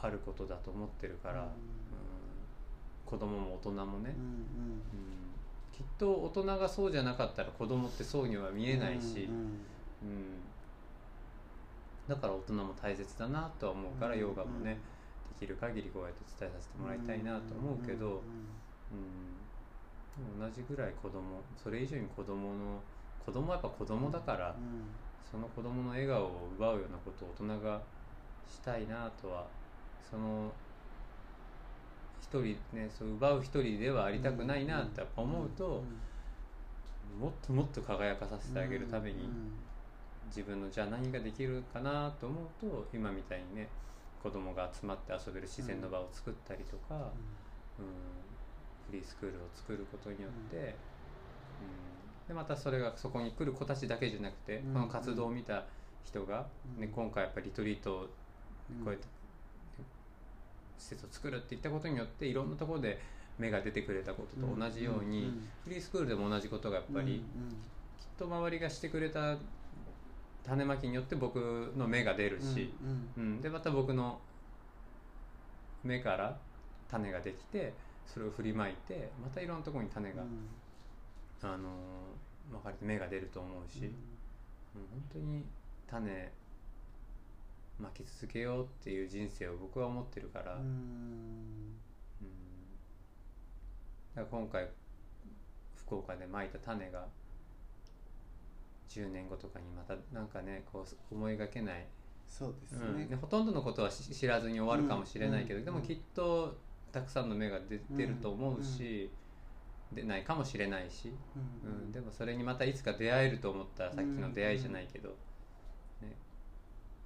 あることだと思ってるから、うん。うん子供も大人もね、うんうん。うん。きっと大人がそうじゃなかったら子供ってそうには見えないし、うん。うんだから大人も大切だなとは思うから、うんヨガもね、きる限りこうやって伝えさせてもらいたいなと思うけど、うん、同じぐらい子供それ以上に子供の子供はやっぱ子供だから、その子供の笑顔を奪うようなことを大人がしたいなとはその一人ねそう奪う一人ではありたくないなってやっぱ思うと、もっともっと輝かさせてあげるために、自分のじゃあ何ができるかなと思うと今みたいにね子供が集まって遊べる自然の場を作ったりとか、うん。フリースクールを作ることによって、うん。でまたそれがそこに来る子たちだけじゃなくて、うん。この活動を見た人が、ねうん。今回やっぱりリトリートをこうやって施設を作るって言ったことによっていろんなところで芽が出てくれたことと同じように、フリースクールでも同じことがやっぱり、きっと周りがしてくれた種まきによって僕の芽が出るし、うんでまた僕の芽から種ができてそれを振りまいてまたいろんなところに種が、あのーまかれて芽が出ると思うし、うん。本当に種まき続けようっていう人生を僕は思ってるから、うん。だから今回福岡でまいた種が10年後とかにまたなんかねこう思いがけない、そうですね。うん。でほとんどのことはし知らずに終わるかもしれないけど、うんでもきっとたくさんの芽が出てると思うし、出ないかもしれないし、うんでもそれにまたいつか出会えると思ったらさっきの出会いじゃないけど、ね、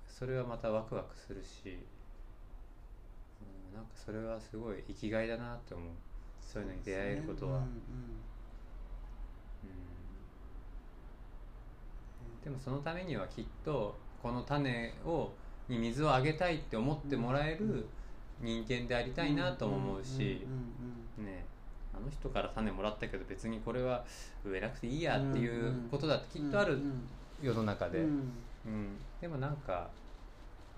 それはまたワクワクするし、うん、なんかそれはすごい生きがいだなって思う。そういうのに出会えることは。うんでもそのためにはきっとこの種をに水をあげたいって思ってもらえる人間でありたいなとも思うし、ねあの人から種もらったけど別にこれは植えなくていいやっていうことだってきっとある世の中で、うん。でもなんか、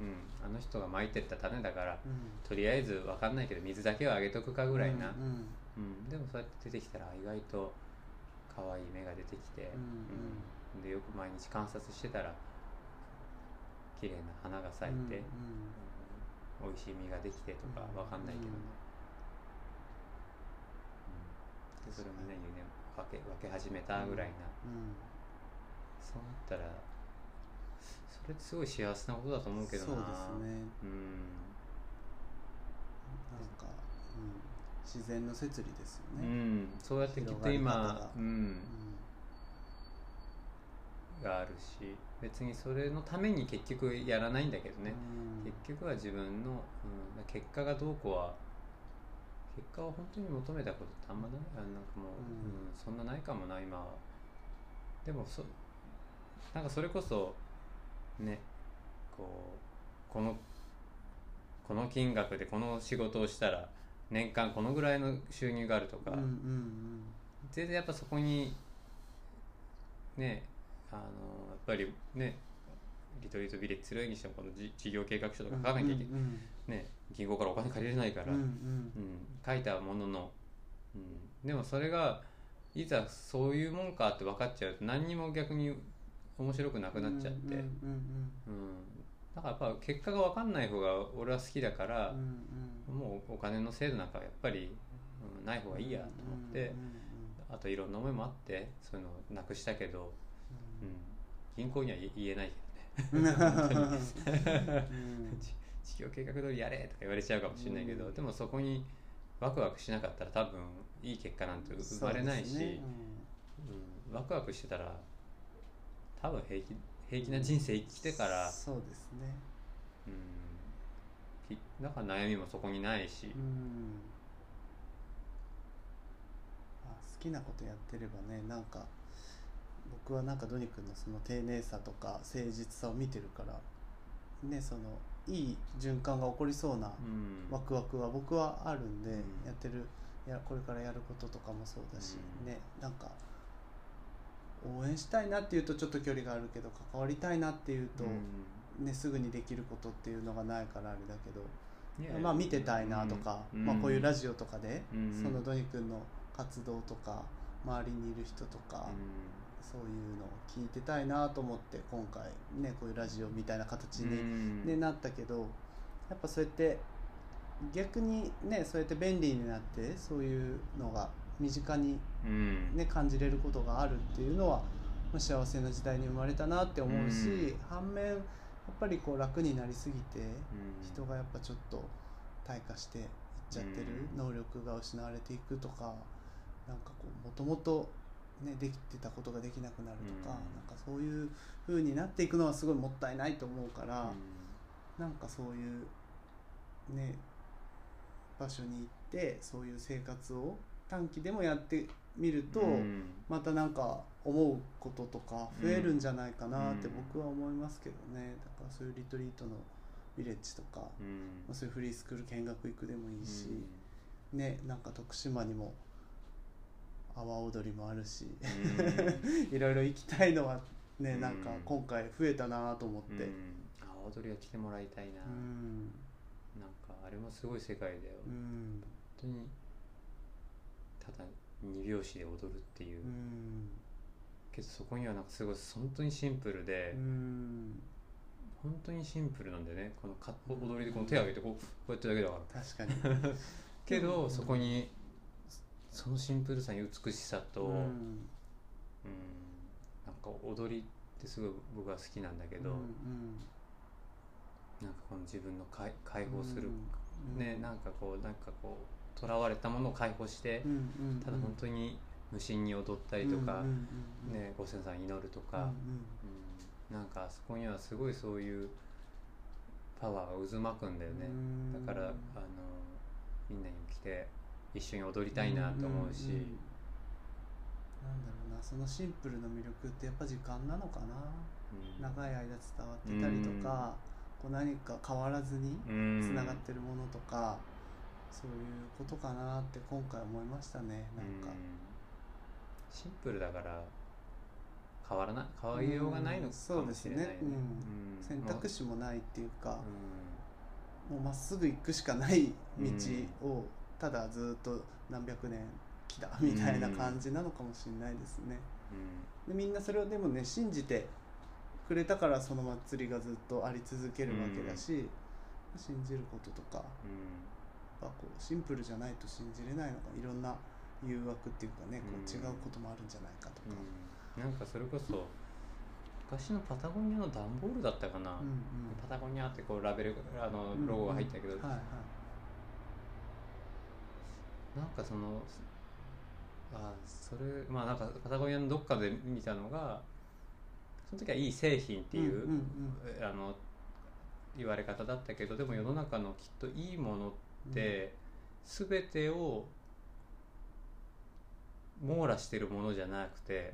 うん、あの人がまいてった種だからとりあえず分かんないけど水だけはあげとくかぐらいな、うんでもそうやって出てきたら意外と可愛い芽が出てきて、うんでよく毎日観察してたら綺麗な花が咲いて、うん美味しい実ができてとかわかんないけどね、うん。でそれもねね分け分け始めたぐらいな、そうなったらそれってすごい幸せなことだと思うけどな。そうですね。うん。なんか、うん、自然の摂理ですようね、ん、そうやってきっと今うん、があるし別にそれのために結局やらないんだけどね、結局は自分の、うん、結果がどうこうは結果を本当に求めたことってあんまない。あなんかもう、うん。うんそんなないかもな今は。でもそなんかそれこそねこうこのこの金額でこの仕事をしたら年間このぐらいの収入があるとか、うんうん。全然やっぱそこにねあのやっぱりねリトリートビレッジするにしてもこのじ事業計画書とか書かなきゃいけない、うんね、銀行からお金借りれないから、うんうんうん。書いたものの、うん、でもそれがいざそういうもんかって分かっちゃうと何にも逆に面白くなくなっちゃって、うんうんうんだからやっぱ結果が分かんない方が俺は好きだからうん、うん。もうお金の制度なんかやっぱり、うんない方がいいやと思って、あといろんな思いもあってそういうのをなくしたけど、うん、銀行には言言えないけどね。事 事業計画通りやれとか言われちゃうかもしれないけど、うん。でもそこにワクワクしなかったら多分いい結果なんて生まれないし、ね。うん、ワクワクしてたら多分平気平気な人生生きてから、そうですね。うん、きだから悩みもそこにないし、うん。あ好きなことやってればねなんか僕はなんかドニ君のその丁寧さとか誠実さを見てるからねそのいい循環が起こりそうなうん。ワクワクは僕はあるんで、うん。やってるやこれからやることとかもそうだし、うん。ねなんか応援したいなっていうとちょっと距離があるけど関わりたいなっていうと、うん。ね、すぐにできることっていうのがないからあれだけど、まあ見てたいなとか、うん。まあ、こういうラジオとかで、うん。そのドニ君の活動とか周りにいる人とか、うそういうのを聞いてたいなと思って今回ねこういうラジオみたいな形んに、うん。ねなったけどやっぱそうやって逆にねそうやって便利になってそういうのが身近に、うん。ね、感じれることがあるっていうのは、まあ幸せな時代に生まれたなって思うし、うん。反面やっぱりこう楽になりすぎてうん。人がやっぱちょっと退化していっちゃってるうん。能力が失われていくとかなんかこうもともとねできてたことができなくなるとか、うん。なんかそういう風になっていくのはすごいもったいないと思うから、なんかそういうね場所に行ってそういう生活を短期でもやってみると、うん。またなんか思うこととか増えるんじゃないかなってうん。僕は思いますけどね。だからそういうリトリートのビレッジとか、まそういうフリースクール見学行くでもいいし、ねなんか徳島にも阿波踊りもあるしうん。いろいろ行きたいのはねうん。なんか今回増えたなと思って。うん。あ踊りは来てもらいたいな、うん。なんかあれもすごい世界だよ、うん。本当にただ二拍子で踊るっていう、うん。けどそこにはなんかすごい本当にシンプルで、うん。本当にシンプルなんでね。このか踊りでこの手を上げてこうこうやってるだけだから。確かに。けど、うん。そこにそのシンプルさに美しさと、ううんんなんか踊りってすごい僕は好きなんだけど、うんなんかこの自分の解解放する、うんねなんかこうなんかこうとらわれたものを解放して、うんうんうん。ただ本当に無心に踊ったりとか、うんうんうんね、ご先祖さん祈るとうんか、うん。なんかあそこにはすごいそういうパワーが渦巻くんだよね、うん。だからあのみんなにも来て一緒に踊りたいなと思うし、んんん。なんだろうなそのシンプルな魅力ってやっぱ時間なのかな。うん。長い間伝わってたりとか、こう何か変わらずにうん。つながってるものとか、そういうことかなって今回思いましたねなんか、うん。シンプルだから変わらない変わりようがないのかそうですね。もしれないね。うん。うん。選択肢もないっていうか、うもうまっすぐ行くしかない道をただずっと何百年来たみたいな感じなのかもしれないですね。ん。でみんなそれをでもね信じてくれたからその祭りがずっとあり続けるわけだし、信じることとかうんぱこうシンプルじゃないと信じれないのかいろんな誘惑っていうかねこううん。違うこともあるんじゃないかとか。うん。なんかそれこそ昔のパタゴニアの段ボールだったかな、うんうん。パタゴニアってこうラベルあのロゴが入ったけど、うんうんはいはいなんかそのあそれまあなんかパタゴニアのどっかで見たのがその時はいい製品っていう、うんうんあの言われ方だったけどでも世の中のきっといいものって、全てを網羅してるものじゃなくて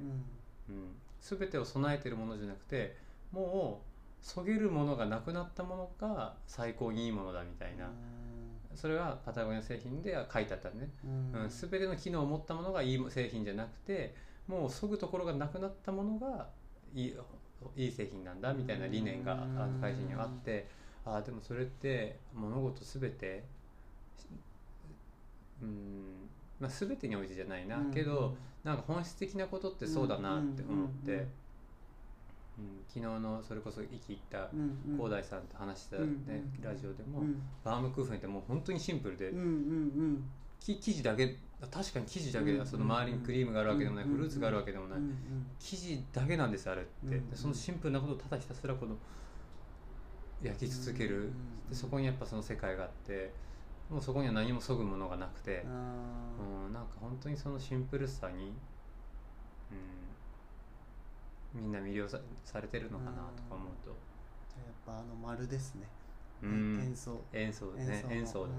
う、ん。うん、全てを備えてるものじゃなくてもうそげるものがなくなったものが最高にいいものだみたいな、それはパタゴニア製品では書いてあったね、うん。うん、全ての機能を持ったものがいい製品じゃなくてもうそぐところがなくなったものがいいいい製品なんだみたいな理念が会社にはあってああでもそれって物事全てうん、まあ、全てにおいてじゃないな、うん。けどなんか本質的なことってそうだなって思って、うん昨日のそれこそ息行ったうんうん。広大さんと話した、ねうんラジオでも、うん。バームクーヘンってもう本当にシンプルで、うんうんき生地だけ確かに生地だけで、うんその周りにクリームがあるわけでもない、うんフルーツがあるわけでもない、うんうん生地だけなんですあれって、そのシンプルなことをただひたすらこの焼き続ける、でそこにやっぱその世界があってもうそこには何もそぐものがなくて、あうん、なんか本当にそのシンプルさに、うん、みんな魅了さされてるのかなとか思うと、ーじゃあやっぱあの丸ですね、うん、演奏。演奏だねの。演奏だね、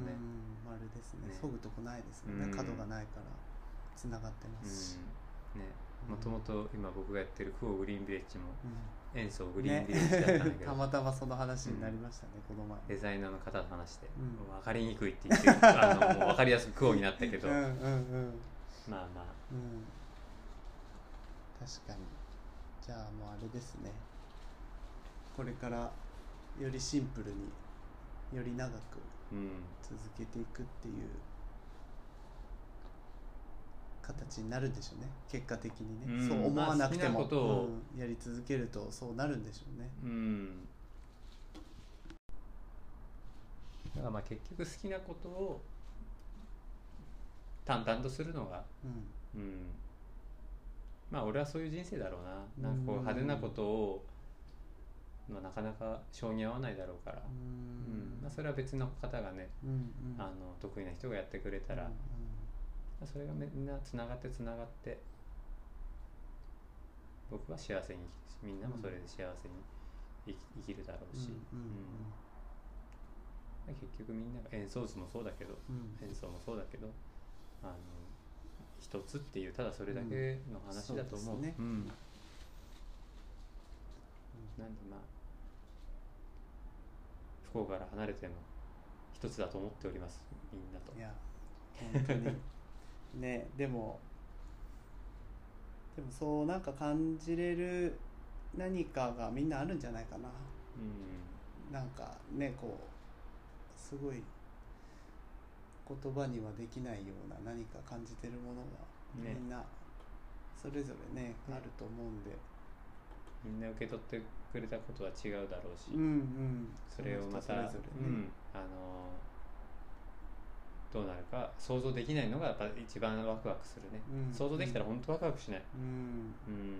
うん丸ですね。ね。そぐとこないですもんね、うん。角がないからつながってます。し、うん。ね。うん。もともと今僕がやってるクオグリーンビレッジもうん。演奏グリーンねビレッジだったんだけど、たまたまその話になりましたね、この前デザイナーの方と話して、分かりにくいって言って あのもう分かりやすくクオになったけど、うんうんうん。まあまあ。うん。確かにじゃあもうあれですね。これからよりシンプルにより長くうん続けていくっていう形になるんでしょうね。結果的にね、うん。そう思わなくても、まあうん。やり続けるとそうなるんでしょうね。うん。だからまあ結局好きなことを淡々とするのがうん。うんまあ俺はそういう人生だろうな。なんかこううん。派手なことを、まあ、なかなか性に合わないだろうから、ううん。んまあ、それは別の方がね、うんうん。あの得意な人がやってくれたら、うんまあそれがみんなつながってつながって僕は幸せにみんなもそれで幸せに生き生きるだろうし、うんうん結局みんなが演奏図もそうだけどうん。演奏もそうだけどあの一つっていうただそれだけの話だと思う,、うんそうねん。なんでまあ不幸から離れての一つだと思っております。みんなと。いや本当に。ねでもでもそうなんか感じれる何かがみんなあるんじゃないかな。うん。なんかねこうすごい言葉にはできないような何か感じてるものがね。みんなそれぞれねあると思うんで。みんな受け取ってくれたことは違うだろうし、うんうん。それをまたその人それぞれね。うん、あのどうなるか想像できないのがやっぱ一番ワクワクするね、うん。想像できたら本当ワクワクしない、うん。うん。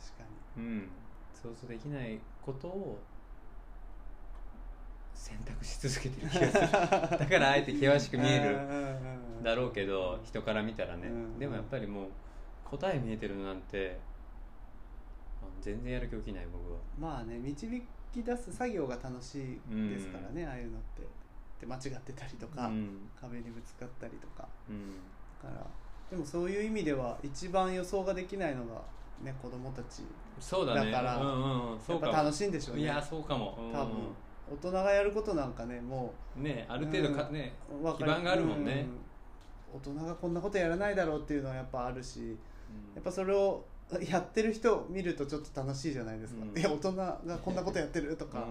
確かうん、想像できないことを選択し続けてる気がする。だからあえて険しくに見えるるだろうけど人から見たらね、うん。でもやっぱりもう答え見えてるのなんて全然やる気起きない僕は。まあね導き出す作業が楽しいですからね、ああいうのって。で間違ってたりとか、うん。壁にぶつかったりとか。うん。だからでもそういう意味では一番予想ができないのがね子供たち。そうだね。だからうんうんやっぱ楽しいんでしょうね。いやそうかも、うん。多分大人がやることなんかねもねある程度か、うん。ねうわか基盤があるもんね。うん。大人がこんなことやらないだろうっていうのはやっぱあるしうん。やっぱそれをやってる人を見るとちょっと楽しいじゃないですか、うん。いや大人がこんなことやってるとか、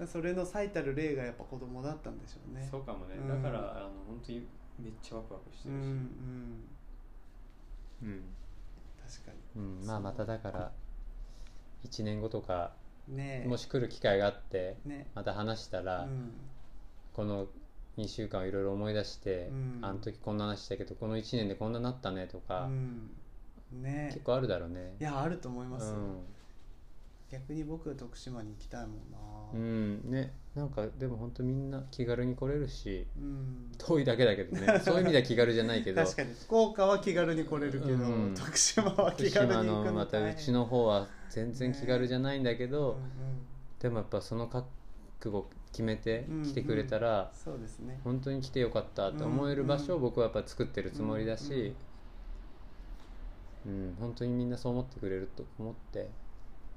うそれの最たる例がやっぱ子供だったんでしょうね。ん、そうかもね、うん。だからあの本当にめっちゃワクワクしてうんうるし、ん。うん。確かうん。まあまただから1年後とかにねえ。もし来る機会があってねまた話したら、うん。この2週間をいろいろ思い出して、うん。あの時こんな話したけどこの1年でこんななったねとか、うん。ね結構あるだろうね。いやあると思います、うん逆に僕は徳島に行きたいもんな。うんね。なんかでも本当みんな気軽に来れるしうん。遠いだけだけどね。そういう意味では気軽じゃないけど。確かに。福岡は気軽に来れるけど、うん。徳島は福気軽に島行くののまたうちの方は全然気軽じゃないんだけど、うんうんでもやっぱその覚悟決めてうん来てくれたら、そうですね。本当に来てよかったって思える場所を僕はやっぱ作ってるつもりだし、うん本当にみんなそう思ってくれると思って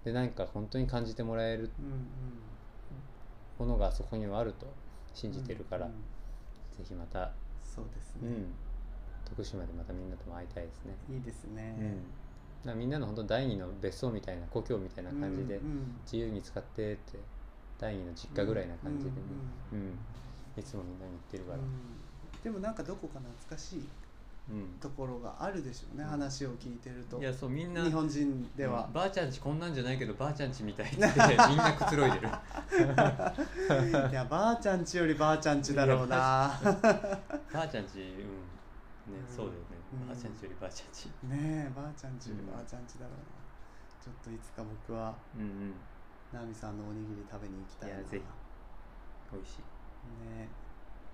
で何か本当に感じてもらえるものがそこにはあると信じてるから、うんうん。ぜひまた、そうですね、うん、徳島でまたみんなとも会いたいですね、いいですね、うん、みんなの本当第二の別荘みたいな故郷みたいな感じで、自由に使ってって第二の実家ぐらいな感じでね、うんうんいつもみんなに言ってるから、うん。でもなんかどこか懐かしいうんところがあるでしょうね、うん。話を聞いてると。いやそうみんな日本人では。うん、ばあちゃんちこんなんじゃないけどばあちゃんちみたいって みんなくつろいでる。いやばあちゃんちよりばあちゃんちだろうな。ばあちゃんちうん。ね、うんそうだよね、うん。ばあちゃんちよりばあちゃんち。ねえばあちゃんちよりばあちゃんちだろうな、ちょっといつか僕はうんうん。ナミさんのおにぎり食べに行きたいな。いやぜひ。美味しい。ね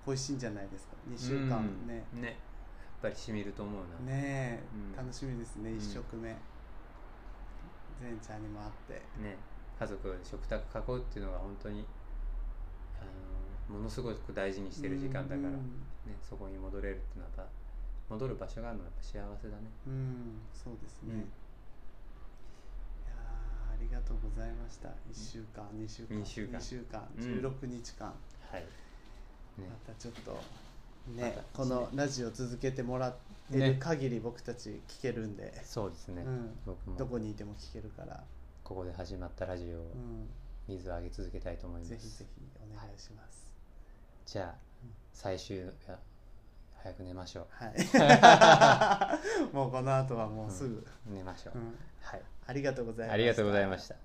美味しいんじゃないですか？2週間。うん。ね、ねぱりしみると思うな、ねえ、うん。楽しみですねうん。1食目善ちゃんにも会って。ね家族で食卓囲うっていうのが本当にあのものすごく大事にしてる時間だから、うんね、そこに戻れるっていうのはやっぱ戻る場所があるのはやっぱ幸せだね。うんそうですね、うん。いやーありがとうございました。1週間2週間二週間。二週間うん。16日間、はい。ね。またちょっとまねたこのラジオ続けてもらってね。る限り僕たち聞けるんで、そうですね、うん。僕も。どこにいても聞けるから、ここで始まったラジオをうん、水をあげ続けたいと思います。ぜひぜひお願いします。じゃあ最終早く寝ましょはい。もうこの後はもうすぐ、う寝ましょう、うん。はい。ありがとうございました。ありがとうございました